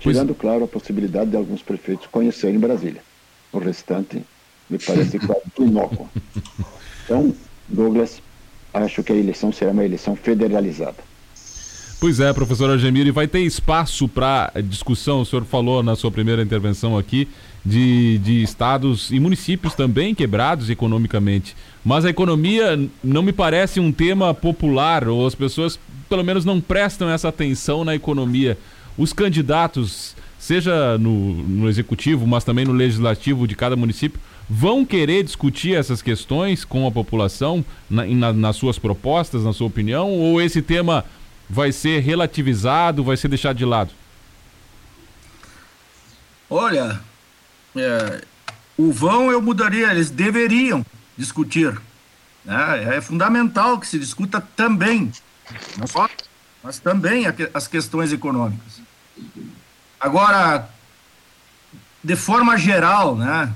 Tirando, claro, a possibilidade de alguns prefeitos conhecerem Brasília. O restante me parece quase inócuo. Então, Douglas, acho que a eleição será uma eleição federalizada. Pois é, professor Argemiro, e vai ter espaço para discussão, o senhor falou na sua primeira intervenção aqui, de, de estados e municípios também quebrados economicamente. Mas a economia não me parece um tema popular, ou as pessoas pelo menos não prestam essa atenção na economia. Os candidatos, seja no, no executivo, mas também no legislativo de cada município, vão querer discutir essas questões com a população na, na, nas suas propostas, na sua opinião, ou esse tema vai ser relativizado, vai ser deixado de lado? Olha, é, o vão eu mudaria, eles deveriam discutir. Né? É fundamental que se discuta também, não só, mas também as questões econômicas. Agora, de forma geral, né,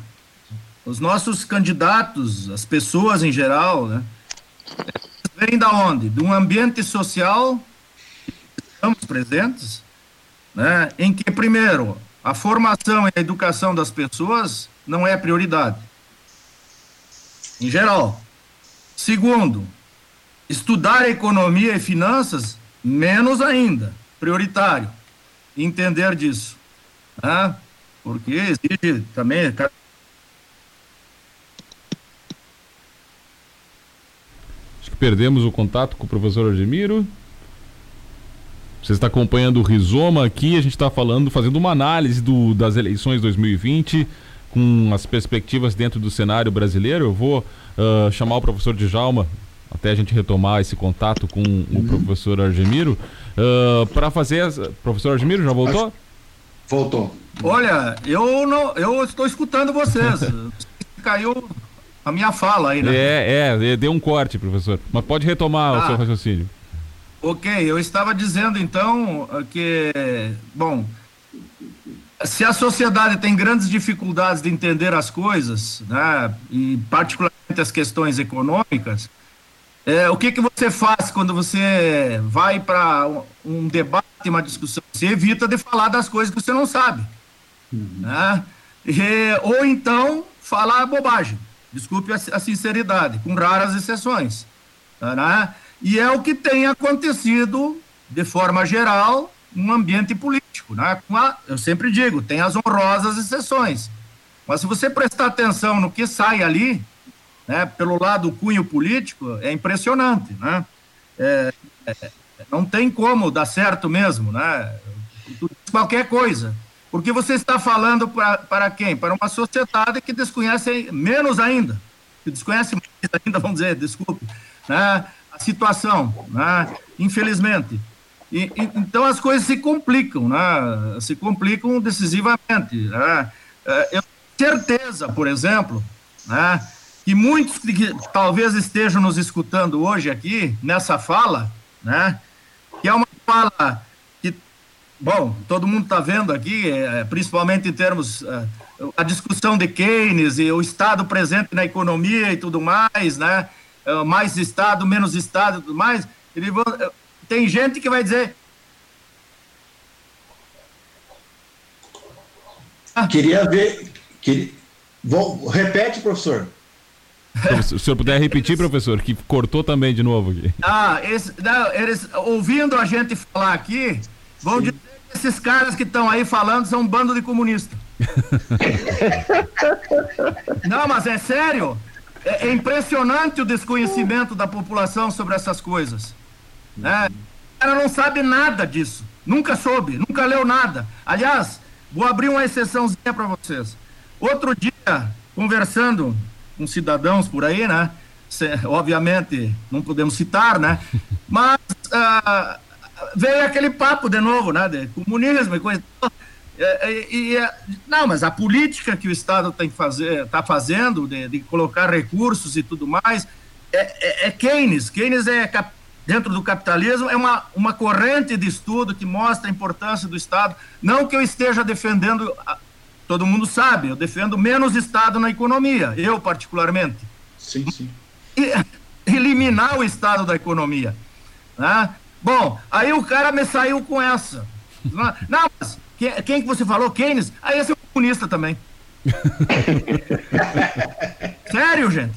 os nossos candidatos, as pessoas em geral, né, vêm da onde? De um ambiente social estamos presentes, né, em que, primeiro, a formação e a educação das pessoas não é prioridade, em geral. Segundo, estudar economia e finanças, menos ainda, prioritário. Entender disso. Né? Porque exige também. Perdemos o contato com o professor Admiro. Você está acompanhando o Rizoma aqui, a gente está falando, fazendo uma análise do, das eleições 2020 com as perspectivas dentro do cenário brasileiro. Eu vou uh, chamar o professor Djalma até a gente retomar esse contato com uhum. o professor Argemiro uh, para fazer. As... Professor Argemiro, já voltou? Voltou. Olha, eu não, eu estou escutando vocês. Caiu a minha fala aí, né? É, é, deu um corte, professor. Mas pode retomar ah. o seu raciocínio. Ok, eu estava dizendo então que, bom, se a sociedade tem grandes dificuldades de entender as coisas, né, e particularmente as questões econômicas, é, o que, que você faz quando você vai para um, um, debate, uma discussão? Você evita de falar das coisas que você não sabe. Uhum. Né? E, ou então falar bobagem. Desculpe a, a sinceridade, com raras exceções. Né? E é o que tem acontecido, de forma geral, no ambiente político. Né? A, eu sempre digo, tem as honrosas exceções. Mas se você prestar atenção no que sai ali, né, pelo lado do cunho político, é impressionante. Né? É, é, não tem como dar certo mesmo, né? qualquer coisa. Porque você está falando para quem? Para uma sociedade que desconhece menos ainda, que desconhece mais ainda, vamos dizer, desculpe, né? a situação, né? infelizmente. E, e, então as coisas se complicam, né? Se complicam decisivamente. Né? É, eu tenho certeza, por exemplo, né, que muitos que talvez estejam nos escutando hoje aqui, nessa fala, né, que é uma fala que, bom, todo mundo está vendo aqui, é, principalmente em termos, é, a discussão de Keynes e o Estado presente na economia e tudo mais, né, mais Estado, menos Estado e tudo mais, ele, tem gente que vai dizer... Queria ver... Queria, vou, repete, professor. Se o senhor puder repetir, professor, que cortou também de novo aqui. Ah, esse, não, eles, ouvindo a gente falar aqui, vão Sim. dizer que esses caras que estão aí falando são um bando de comunistas. não, mas é sério. É, é, impressionante o desconhecimento da população sobre essas coisas. Né? O cara não sabe nada disso. Nunca soube, nunca leu nada. Aliás, vou abrir uma exceçãozinha para vocês. Outro dia, conversando com cidadãos por aí, né? obviamente, não podemos citar, né? Mas uh, veio aquele papo de novo, né? De comunismo e coisa. E, e, não, mas a política que o Estado tem que fazer, está fazendo, de, de, colocar recursos e tudo mais, é, é, é Keynes. Keynes é dentro do capitalismo é uma, uma corrente de estudo que mostra a importância do Estado. Não que eu esteja defendendo todo mundo sabe, eu defendo menos Estado na economia, eu particularmente. Sim, sim. E, eliminar o Estado da economia. Né? Bom, aí o cara me saiu com essa. Não, mas quem, quem que você falou? Keynes? Aí esse é um comunista também. Sério, gente?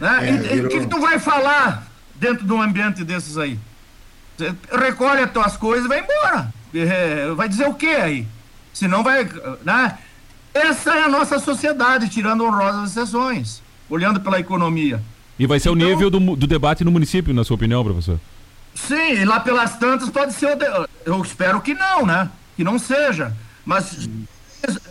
Né? É, e o que, que tu vai falar dentro de um ambiente desses aí? Você recolhe as tuas coisas e vai embora. É, vai dizer o que aí? Senão vai. Né? Essa é a nossa sociedade, tirando honrosas exceções, olhando pela economia. E vai ser então, o nível do, do debate no município, na sua opinião, professor? Sim, lá pelas tantas pode ser. Eu espero que não, né? Que não seja. Mas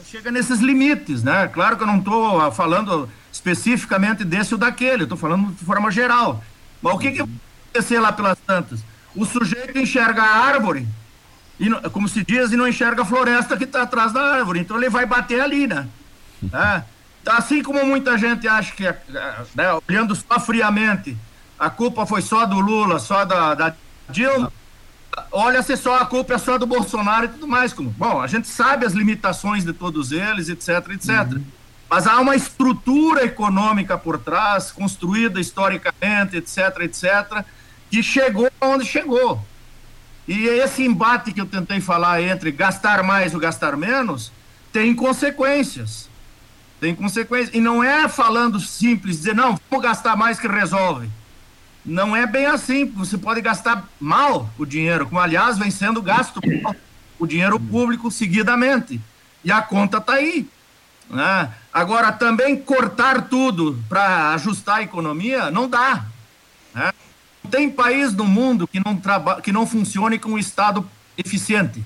chega nesses limites, né? Claro que eu não estou falando especificamente desse ou daquele, estou falando de forma geral. Mas o que, que vai acontecer lá pelas tantas? O sujeito enxerga a árvore e, como se diz, e não enxerga a floresta que está atrás da árvore. Então ele vai bater ali, né? É. Então, assim como muita gente acha que, né, olhando só friamente, a culpa foi só do Lula, só da, da Dilma, olha-se só, a culpa é só do Bolsonaro e tudo mais. Como, bom, a gente sabe as limitações de todos eles, etc, etc. Uhum. Mas há uma estrutura econômica por trás, construída historicamente, etc, etc, que chegou onde chegou. E esse embate que eu tentei falar entre gastar mais ou gastar menos tem consequências. Tem consequências. E não é falando simples, dizer, não, vamos gastar mais que resolve. Não é bem assim. Você pode gastar mal o dinheiro, como aliás vem sendo gasto o dinheiro público seguidamente. E a conta está aí. Né? Agora, também cortar tudo para ajustar a economia não dá. Né? tem país no mundo que não, traba, que não funcione com um Estado eficiente,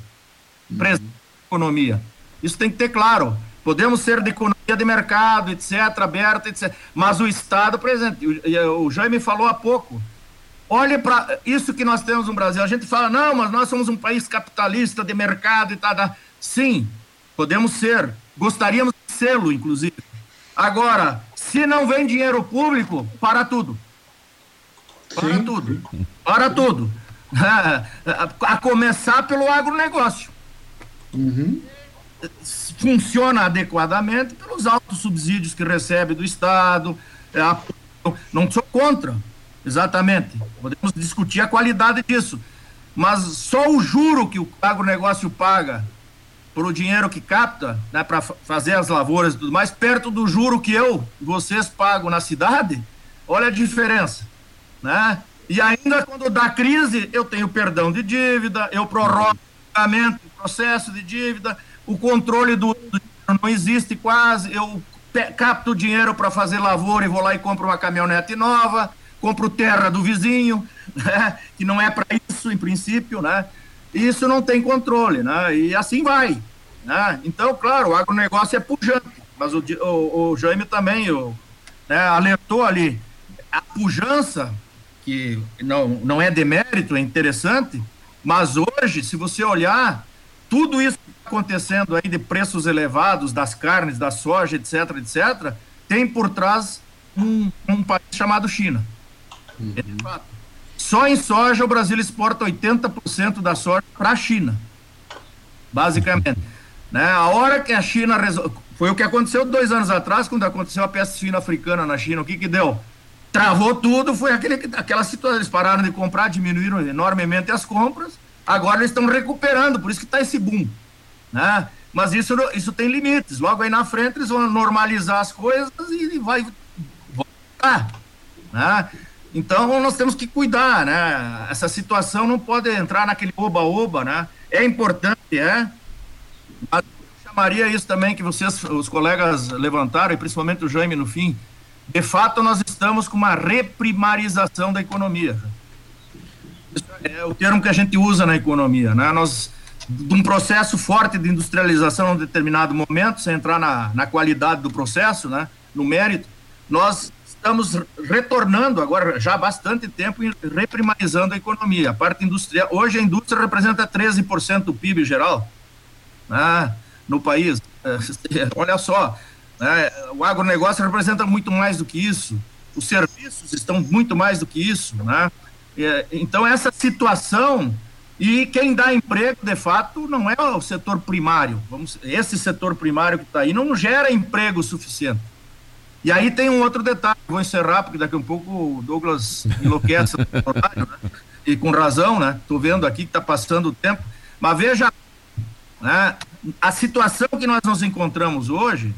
uhum. economia. Isso tem que ter claro. Podemos ser de economia de mercado, etc., aberta, etc., mas o Estado presente. O, o Jaime falou há pouco. Olhe para isso que nós temos no Brasil. A gente fala, não, mas nós somos um país capitalista de mercado e tal. Tá, tá. Sim, podemos ser. Gostaríamos de sê-lo, inclusive. Agora, se não vem dinheiro público, para tudo. Para Sim. tudo. Para tudo. A começar pelo agronegócio. Uhum. Funciona adequadamente pelos altos subsídios que recebe do Estado. É não sou contra, exatamente. Podemos discutir a qualidade disso. Mas só o juro que o agronegócio paga por o dinheiro que capta né, para fazer as lavouras e tudo mais, perto do juro que eu, vocês pagam na cidade, olha a diferença né? E ainda quando dá crise, eu tenho perdão de dívida, eu prorrogo o pagamento, o processo de dívida, o controle do, do não existe quase, eu capto dinheiro para fazer lavoura e vou lá e compro uma caminhonete nova, compro terra do vizinho, né? que não é para isso em princípio, né? E isso não tem controle, né? E assim vai, né? Então, claro, o agronegócio é pujante, mas o, o, o Jaime também o, né, alertou ali, a pujança que não, não é demérito, é interessante, Mas hoje, se você olhar, tudo isso que está acontecendo aí de preços elevados das carnes, da soja, etc., etc., tem por trás um, um país chamado China. Uhum. Só em soja o Brasil exporta 80% da soja para a China, basicamente. Né? A hora que a China. Foi o que aconteceu dois anos atrás, quando aconteceu a peste fina africana na China. O que, que deu? Travou tudo, foi aquele, aquela situação. Eles pararam de comprar, diminuíram enormemente as compras. Agora eles estão recuperando, por isso que está esse boom. Né? Mas isso, isso tem limites. Logo aí na frente eles vão normalizar as coisas e vai voltar. Né? Então nós temos que cuidar, né? Essa situação não pode entrar naquele oba-oba, né? É importante, é. Mas chamaria isso também que vocês, os colegas levantaram, e principalmente o Jaime no fim. De fato, nós estamos com uma reprimarização da economia. É o termo que a gente usa na economia, né? Nós de um processo forte de industrialização em um determinado momento, sem entrar na, na qualidade do processo, né, no mérito, nós estamos retornando agora já há bastante tempo e reprimarizando a economia. A parte industrial, hoje a indústria representa 13% do PIB geral né, no país. É, olha só, né, o agronegócio representa muito mais do que isso, os serviços estão muito mais do que isso. Né? É, então, essa situação e quem dá emprego, de fato, não é o setor primário. Vamos, esse setor primário que está aí não gera emprego suficiente. E aí tem um outro detalhe, vou encerrar, porque daqui a um pouco o Douglas enlouquece horário, né? e com razão, né? Estou vendo aqui que está passando o tempo. Mas veja, né? a situação que nós nos encontramos hoje,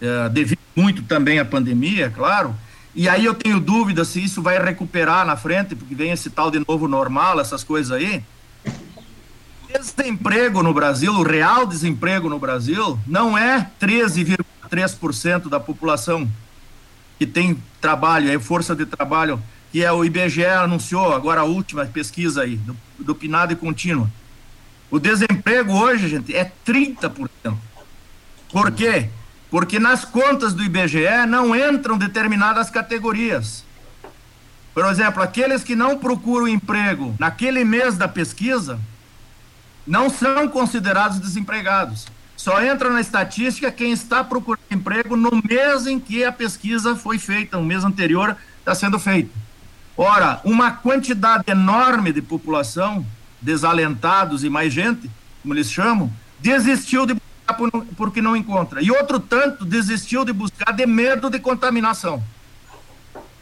é, devido muito também à pandemia, claro, e aí eu tenho dúvida se isso vai recuperar na frente, porque vem esse tal de novo normal, essas coisas aí. Desemprego no Brasil, o real desemprego no Brasil, não é 13,3% da população que tem trabalho, é força de trabalho, que é o IBGE anunciou agora a última pesquisa aí, do, do PNAD contínuo. O desemprego hoje, gente, é 30%. Por quê? porque nas contas do IBGE não entram determinadas categorias. Por exemplo, aqueles que não procuram emprego naquele mês da pesquisa não são considerados desempregados. Só entra na estatística quem está procurando emprego no mês em que a pesquisa foi feita, no mês anterior está sendo feita. Ora, uma quantidade enorme de população, desalentados e mais gente, como eles chamam, desistiu de por, porque não encontra. E outro tanto desistiu de buscar de medo de contaminação.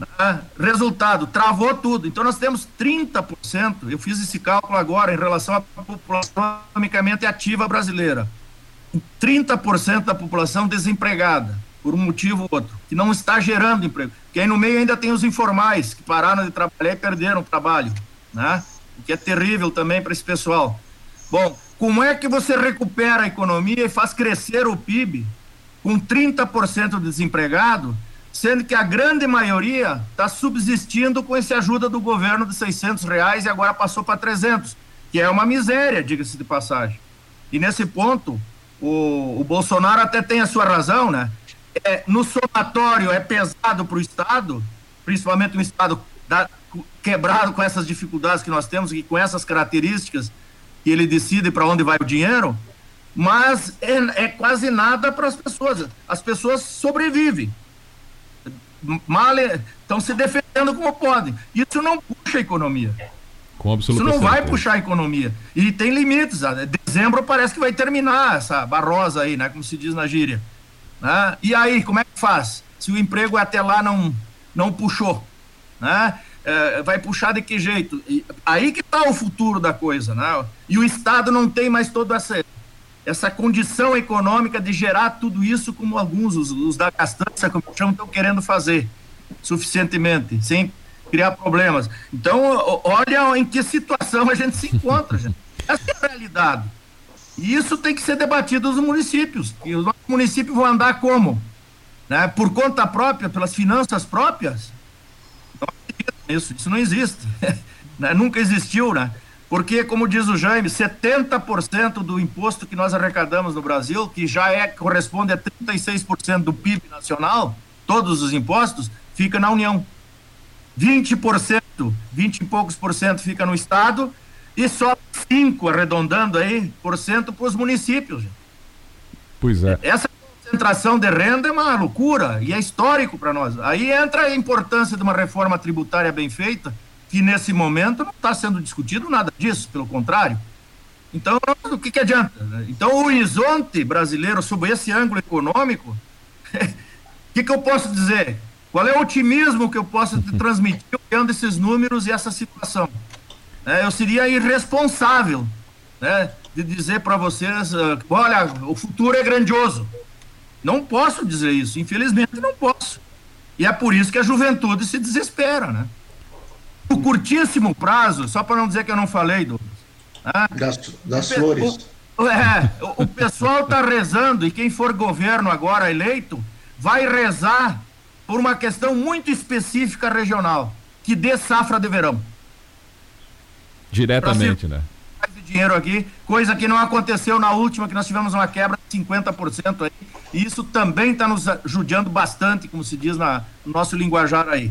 Né? Resultado, travou tudo. Então nós temos 30%, eu fiz esse cálculo agora em relação à população economicamente ativa brasileira. 30% da população desempregada, por um motivo ou outro, que não está gerando emprego. Porque aí no meio ainda tem os informais, que pararam de trabalhar e perderam o trabalho, né? O que é terrível também para esse pessoal. Bom, como é que você recupera a economia e faz crescer o PIB com 30% de desempregado, sendo que a grande maioria está subsistindo com essa ajuda do governo de 600 reais e agora passou para 300, que é uma miséria, diga-se de passagem. E nesse ponto, o, o, Bolsonaro até tem a sua razão, né? É, no somatório é pesado para o Estado, principalmente um Estado da, quebrado com essas dificuldades que nós temos e com essas características, que ele decide para onde vai o dinheiro, mas é, é quase nada para as pessoas. As pessoas sobrevivem. Mal estão se defendendo como podem. Isso não puxa a economia. Com Isso não vai puxar a economia. E tem limites. Dezembro parece que vai terminar essa barrosa aí, né? Como se diz na gíria. Né? E aí, como é que faz? Se o emprego até lá não, não puxou. Né? é, vai puxar de que jeito? E aí que está o futuro da coisa, né? E o Estado não tem mais toda essa, essa condição econômica de gerar tudo isso como alguns, os, os da gastança, como chamam, estão querendo fazer suficientemente, sem criar problemas. Então, olha em que situação a gente se encontra, gente. Essa é a realidade. E isso tem que ser debatido nos municípios. E os municípios vão andar como? Né? Por conta própria, pelas finanças próprias? isso, isso não existe. né? Nunca existiu, né? Porque, como diz o Jaime, 70% do imposto que nós arrecadamos no Brasil, que já é corresponde a 36% do PIB nacional, todos os impostos, fica na União. 20%, 20 e poucos por cento fica no Estado e só 5, arredondando aí, por cento para os municípios. Pois é. Essa concentração de renda é uma loucura e é histórico para nós. Aí entra a importância de uma reforma tributária bem feita, que nesse momento não está sendo discutido nada disso, pelo contrário. Então, o que, que adianta? Então, o horizonte brasileiro, sob esse ângulo econômico, o que, que eu posso dizer? Qual é o otimismo que eu posso transmitir olhando esses números e essa situação? É, eu seria irresponsável né, de dizer para vocês: uh, olha, o futuro é grandioso. Não posso dizer isso, infelizmente não posso. E é por isso que a juventude se desespera, né? O curtíssimo prazo, só para não dizer que eu não falei, Douglas. Né? Das, das flores. O, é, o, o pessoal está rezando, e quem for governo agora eleito, vai rezar por uma questão muito específica regional, que dê safra de verão. Diretamente, né? dinheiro aqui, coisa que não aconteceu na última, que nós tivemos uma quebra de 50% aí, e isso também está nos ajudando bastante, como se diz na, no nosso linguajar aí.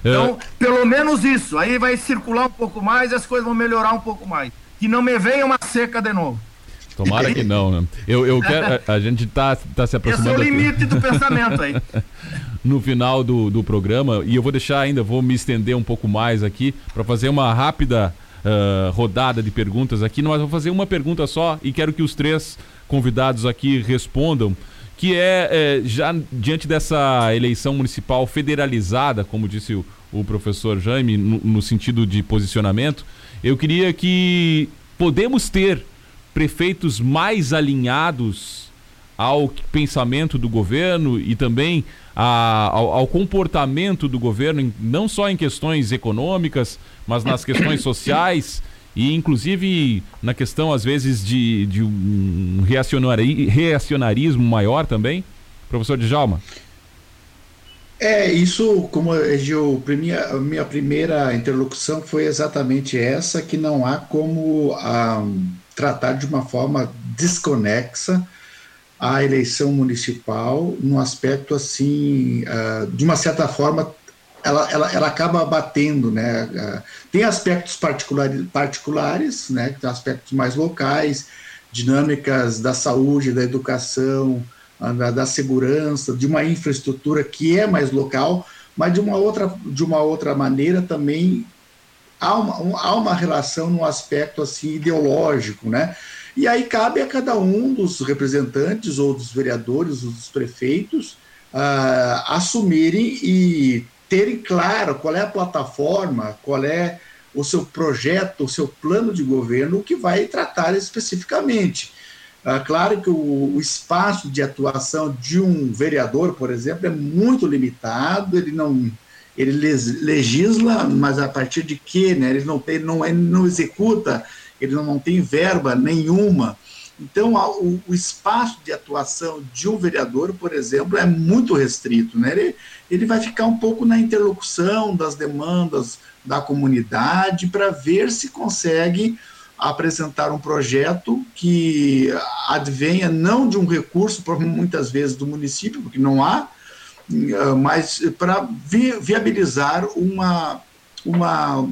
Então, é... pelo menos isso, aí vai circular um pouco mais e as coisas vão melhorar um pouco mais. Que não me venha uma seca de novo. Tomara que não, né? Eu, eu quero, a, a gente tá, tá se aproximando. Esse é o limite aqui. do pensamento aí. No final do, do programa, e eu vou deixar ainda, vou me estender um pouco mais aqui para fazer uma rápida uh, rodada de perguntas aqui. Nós vamos fazer uma pergunta só e quero que os três convidados aqui respondam. Que é, é já diante dessa eleição municipal federalizada, como disse o, o professor Jaime, no, no sentido de posicionamento, eu queria que podemos ter prefeitos mais alinhados ao pensamento do governo e também a, ao, ao, comportamento do governo, não só em questões econômicas, mas nas questões sociais e inclusive na questão, às vezes, de, de um reacionari, reacionarismo maior também? Professor Djalma? É, isso, como eu, minha, minha primeira interlocução foi exatamente essa, que não há como ah, tratar de uma forma desconexa a eleição municipal num aspecto assim, uh, de uma certa forma, ela, ela, ela acaba batendo, né? Uh, tem aspectos particulares, particulares, né? Aspectos mais locais, dinâmicas da saúde, da educação, uh, da, da segurança, de uma infraestrutura que é mais local, mas de uma outra, de uma outra maneira também há uma, um, há uma relação no aspecto assim ideológico, né? E aí cabe a cada um dos representantes ou dos vereadores ou dos prefeitos uh, assumirem e terem claro qual é a plataforma, qual é o seu projeto, o seu plano de governo que vai tratar especificamente. Uh, claro que o, o, espaço de atuação de um vereador, por exemplo, é muito limitado, ele não ele legisla, mas a partir de que, né? Ele não tem, não, ele não executa ele não tem verba nenhuma. Então, o, espaço de atuação de um vereador, por exemplo, é muito restrito. Né? Ele, ele vai ficar um pouco na interlocução das demandas da comunidade para ver se consegue apresentar um projeto que advenha não de um recurso, muitas vezes do município, porque não há, mas para vi, viabilizar uma, uma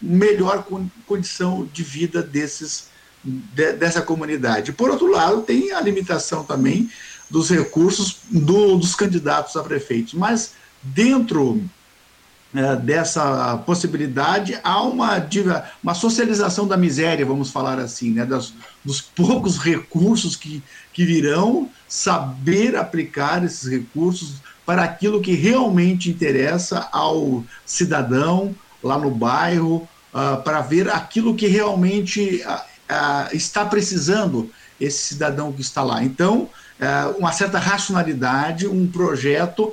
melhor condição de vida desses, de, dessa comunidade. Por outro lado, tem a limitação também dos recursos do, dos candidatos a prefeitos, mas dentro é, dessa possibilidade há uma, uma socialização da miséria, vamos falar assim, né, das, dos poucos recursos que, que virão, saber aplicar esses recursos para aquilo que realmente interessa ao cidadão, lá no bairro, uh, para ver aquilo que realmente uh, está precisando esse cidadão que está lá. Então, uma certa racionalidade, um projeto.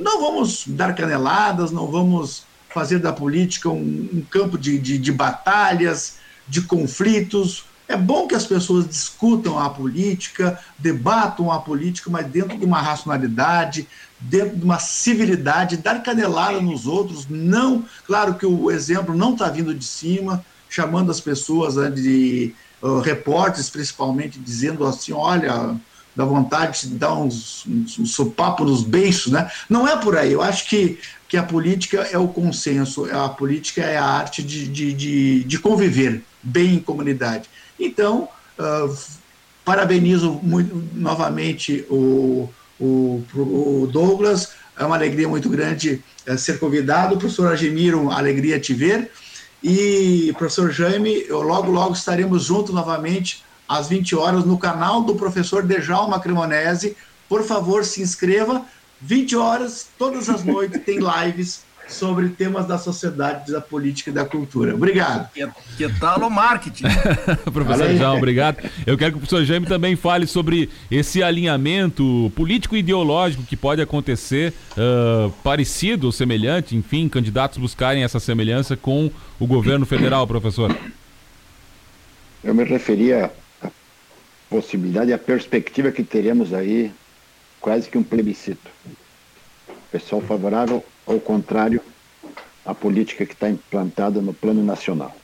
não vamos dar caneladas, não vamos fazer da política um, um campo de, de, de batalhas, de conflitos, é bom que as pessoas discutam a política, debatam a política, mas dentro de uma racionalidade, dentro de uma civilidade, dar canelada nos outros, não, claro que o exemplo não está vindo de cima, chamando as pessoas né, de uh, repórteres, principalmente, dizendo assim, olha, dá vontade de dar uns, uns, uns sopapo nos beiços, né? Não é por aí, eu acho que que a política é o consenso, a política é a arte de, de, de, de conviver bem em comunidade. Então, uh, parabenizo muito, novamente o, o, o, Douglas, é uma alegria muito grande uh, ser convidado. Professor Agemiro, alegria te ver. E professor Jaime, eu logo, logo estaremos juntos novamente às 20 horas no canal do professor Dejalma Cremonese. Por favor, se inscreva 20 horas, todas as noites, tem lives sobre temas da sociedade, da política e da cultura. Obrigado. Que, que tal o marketing? professor João, obrigado. Eu quero que o professor Jaime também fale sobre esse alinhamento político e ideológico que pode acontecer, uh, parecido ou semelhante, enfim, candidatos buscarem essa semelhança com o governo federal, professor. Eu me referia à possibilidade, à perspectiva que teremos aí quase que um plebiscito. Pessoal favorável ao contrário à política que está implantada no plano nacional.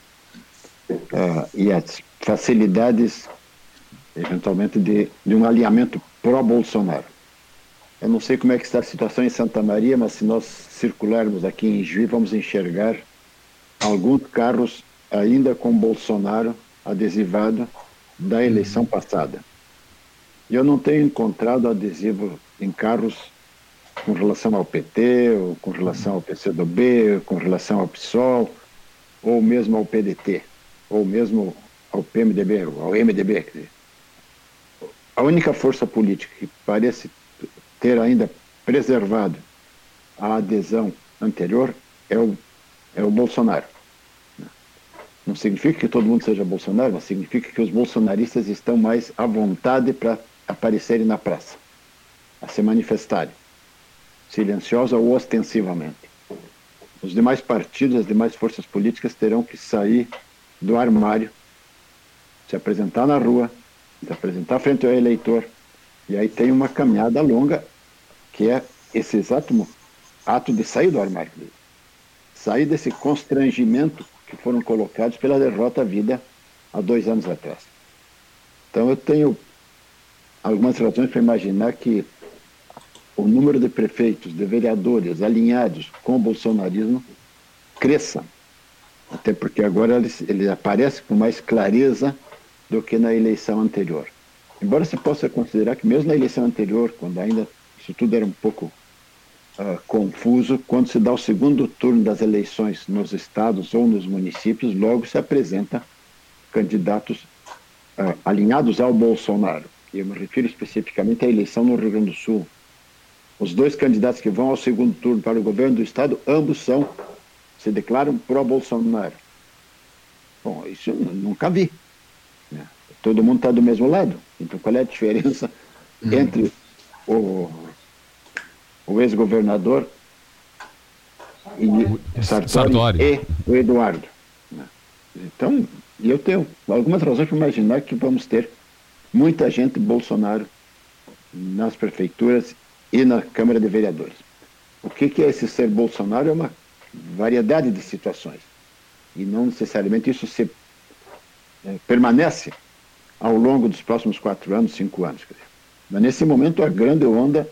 Uh, e as facilidades, eventualmente, de, de um alinhamento pró-Bolsonaro. Eu não sei como é que está a situação em Santa Maria, mas se nós circularmos aqui em Juiz, vamos enxergar alguns carros ainda com Bolsonaro adesivado da eleição passada. Eu não tenho encontrado adesivo em carros com relação ao PT, ou com relação ao PCdoB, com relação ao PSOL, ou mesmo ao PDT, ou mesmo ao PMDB, ao MDB. A única força política que parece ter ainda preservado a adesão anterior é o, é o Bolsonaro. Não significa que todo mundo seja Bolsonaro, mas significa que os bolsonaristas estão mais à vontade para aparecerem na praça, a se manifestarem, silenciosa ou ostensivamente. Os demais partidos, as demais forças políticas terão que sair do armário, se apresentar na rua, se apresentar frente ao eleitor. E aí tem uma caminhada longa, que é esse exato ato de sair do armário. Sair desse constrangimento que foram colocados pela derrota vida há dois anos atrás. Então eu tenho algumas razões para imaginar que o número de prefeitos, de vereadores alinhados com o bolsonarismo cresça. Até porque agora ele, ele aparece com mais clareza do que na eleição anterior. Embora se possa considerar que mesmo na eleição anterior, quando ainda isso tudo era um pouco uh, confuso, quando se dá o segundo turno das eleições nos estados ou nos municípios, logo se apresenta candidatos uh, alinhados ao Bolsonaro eu me refiro especificamente à eleição no Rio Grande do Sul. Os dois candidatos que vão ao segundo turno para o governo do Estado, ambos são, se declaram pró-Bolsonaro. Bom, isso eu nunca vi. Né? Todo mundo está do mesmo lado. Então, qual é a diferença uhum. entre o, o ex-governador e Sartori, Sartori, e o Eduardo? Né? Então, eu tenho algumas razões para imaginar que vamos ter muita gente Bolsonaro nas prefeituras e na Câmara de Vereadores. O que, é esse ser Bolsonaro? É uma variedade de situações. E não necessariamente isso se é, permanece ao longo dos próximos quatro anos, cinco anos. Mas nesse momento a grande onda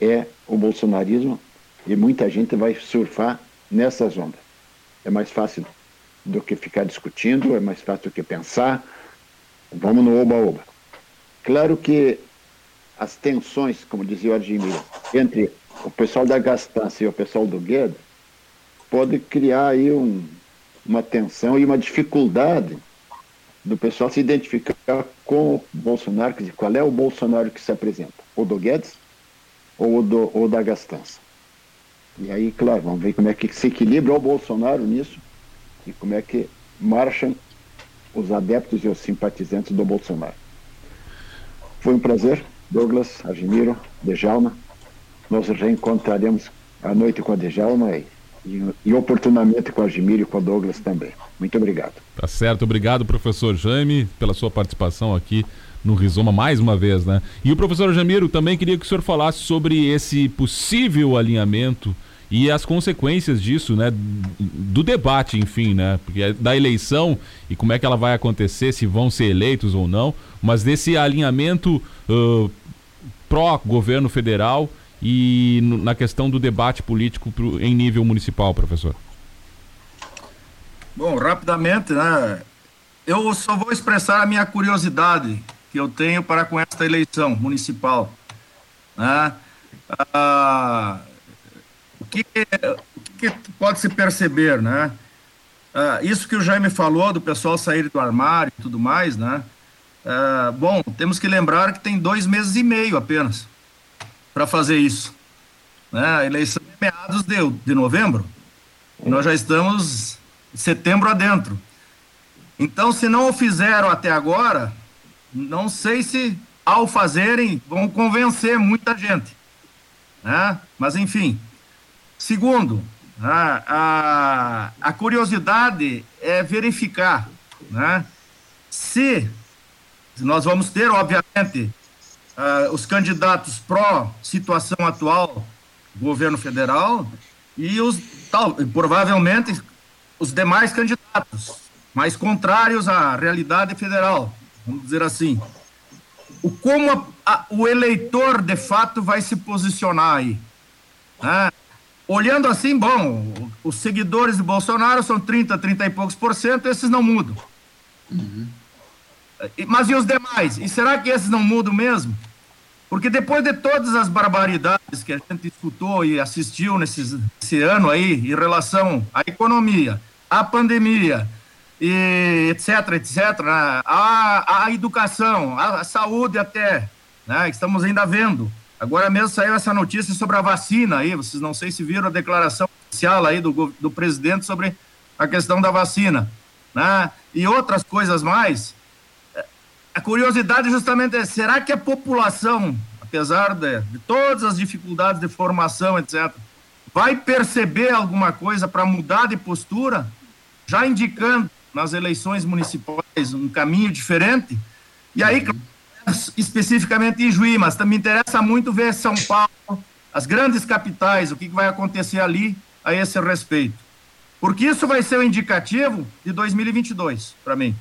é o bolsonarismo e muita gente vai surfar nessas ondas. É mais fácil do que ficar discutindo, é mais fácil do que pensar, Vamos no oba-oba. Claro que as tensões, como dizia o Admir, entre o pessoal da Gastança e o pessoal do Guedes, pode criar aí um, uma tensão e uma dificuldade do pessoal se identificar com o Bolsonaro, quer dizer, qual é o Bolsonaro que se apresenta? O do Guedes ou do, ou da Gastança? E aí, claro, vamos ver como é que se equilibra o Bolsonaro nisso e como é que marcham os adeptos e os simpatizantes do Bolsonaro. Foi um prazer, Douglas, Admiro, Dejalma. Nós reencontraremos à noite com a Dejalma e, e, oportunamente com a Admiro e com o Douglas também. Muito obrigado. Tá certo, obrigado, professor Jaime, pela sua participação aqui no Rizoma mais uma vez, né? E o professor Jamiro também queria que o senhor falasse sobre esse possível alinhamento e as consequências disso, né, do debate, enfim, né, porque é da eleição e como é que ela vai acontecer, se vão ser eleitos ou não, mas desse alinhamento uh, pró-governo federal e na questão do debate político pro, em nível municipal, professor? Bom, rapidamente, né? Eu só vou expressar a minha curiosidade que eu tenho para com esta eleição municipal. Né? Ah, o, que, o que pode se perceber, né? Ah, isso que o Jaime falou do pessoal sair do armário e tudo mais, né? Ah, bom, temos que lembrar que tem dois meses e meio apenas para fazer isso. Né? A eleição é meados de, de novembro. E nós já estamos setembro adentro. Então, se não o fizeram até agora, não sei se ao fazerem vão convencer muita gente. Né? Mas, enfim. Segundo, a, a, a curiosidade é verificar né? se nós vamos ter, obviamente, uh, os candidatos pró-situação atual governo federal e os tal, provavelmente os demais candidatos mais contrários à realidade federal, vamos dizer assim. O como a, a, o eleitor de fato vai se posicionar aí? Né? Olhando assim, bom, os seguidores de Bolsonaro são 30, 30 e poucos por cento, esses não mudam. Uhum. Mas e os demais? E será que esses não mudam mesmo? Porque depois de todas as barbaridades que a gente escutou e assistiu nesse ano aí, em relação à economia, à pandemia, e etc, etc, a educação, a, a saúde até, né? estamos ainda vendo. Agora mesmo saiu essa notícia sobre a vacina aí, vocês não sei se viram a declaração oficial aí do, do presidente sobre a questão da vacina, né? E outras coisas mais. A curiosidade justamente é, será que a população, apesar de, de todas as dificuldades de formação, etc., vai perceber alguma coisa para mudar de postura, já indicando nas eleições municipais um caminho diferente? E aí, especificamente em Juí, mas também interessa muito ver São Paulo, as grandes capitais, o que vai acontecer ali a esse respeito. Porque isso vai ser o indicativo de 2022, para mim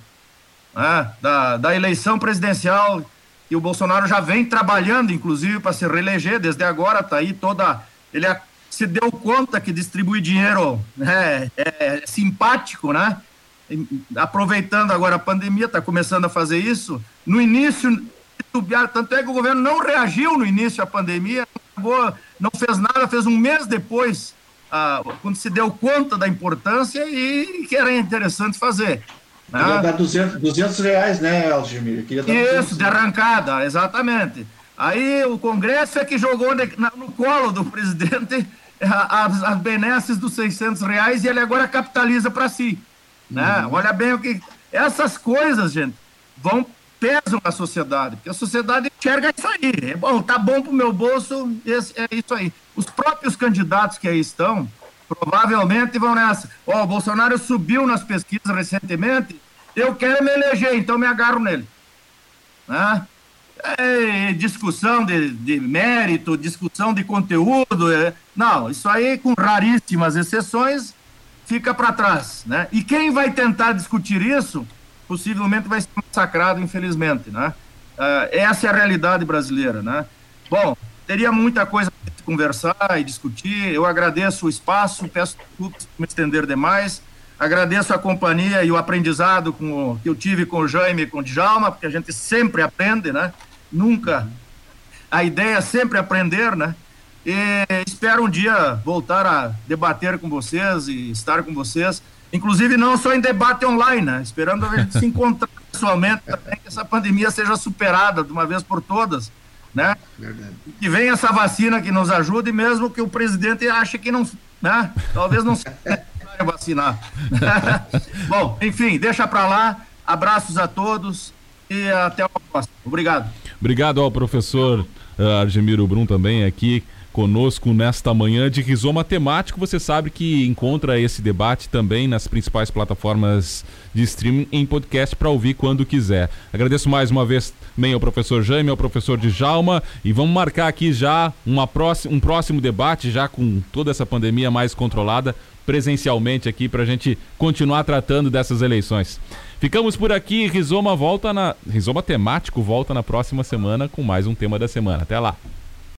né, da, da eleição presidencial, e o Bolsonaro já vem trabalhando, inclusive, para se reeleger, desde agora está aí toda. Ele se deu conta que distribuir dinheiro né, é, é simpático, né? Aproveitando agora a pandemia, está começando a fazer isso. No início, tanto é que o governo não reagiu no início à pandemia, não fez nada, fez um mês depois, ah, quando se deu conta da importância e que era interessante fazer. Né? Queria dar 200, 200 reais, né, Algemir? Isso, de arrancada, exatamente. Aí o Congresso é que jogou no colo do presidente as, as benesses dos 600 reais e ele agora capitaliza para si. Né? Uhum. Olha bem o que. Essas coisas, gente, vão pesam na sociedade, porque a sociedade enxerga isso aí. É bom, tá bom pro meu bolso, esse, é isso aí. Os próprios candidatos que aí estão, provavelmente vão nessa. Ó, oh, o Bolsonaro subiu nas pesquisas recentemente, eu quero me eleger, então me agarro nele. Né? É, discussão de, de, mérito, discussão de conteúdo. É, não, isso aí, com raríssimas exceções, fica para trás. Né? E quem vai tentar discutir isso, possivelmente vai ser massacrado, infelizmente. Né? Uh, essa é a realidade brasileira. Né? Bom, teria muita coisa conversar e discutir. Eu agradeço o espaço, peço desculpas por me estender demais. Agradeço a companhia e o aprendizado com o, que eu tive com o Jaime e com o Djalma, porque a gente sempre aprende, né? Nunca. A ideia é sempre aprender, né? E espero um dia voltar a debater com vocês e estar com vocês. Inclusive, não só em debate online, né? Esperando a gente se encontrar pessoalmente também, que essa pandemia seja superada de uma vez por todas né? Verdade. Que venha essa vacina que nos ajude, mesmo que o presidente ache que não, né? Talvez não seja vacinar. Bom, enfim, deixa para lá. Abraços a todos e até a próxima. Obrigado. Obrigado ao professor uh, Argemiro Brum também aqui conosco nesta manhã de Rizoma Temático. Você sabe que encontra esse debate também nas principais plataformas de streaming em podcast para ouvir quando quiser. Agradeço mais uma vez também ao professor Jaime, ao professor Djalma e vamos marcar aqui já uma próxima, um próximo debate, já com toda essa pandemia mais controlada, presencialmente aqui para a gente continuar tratando dessas eleições. Ficamos por aqui, Rizoma volta na. Rizoma temático volta na próxima semana com mais um tema da semana. Até lá.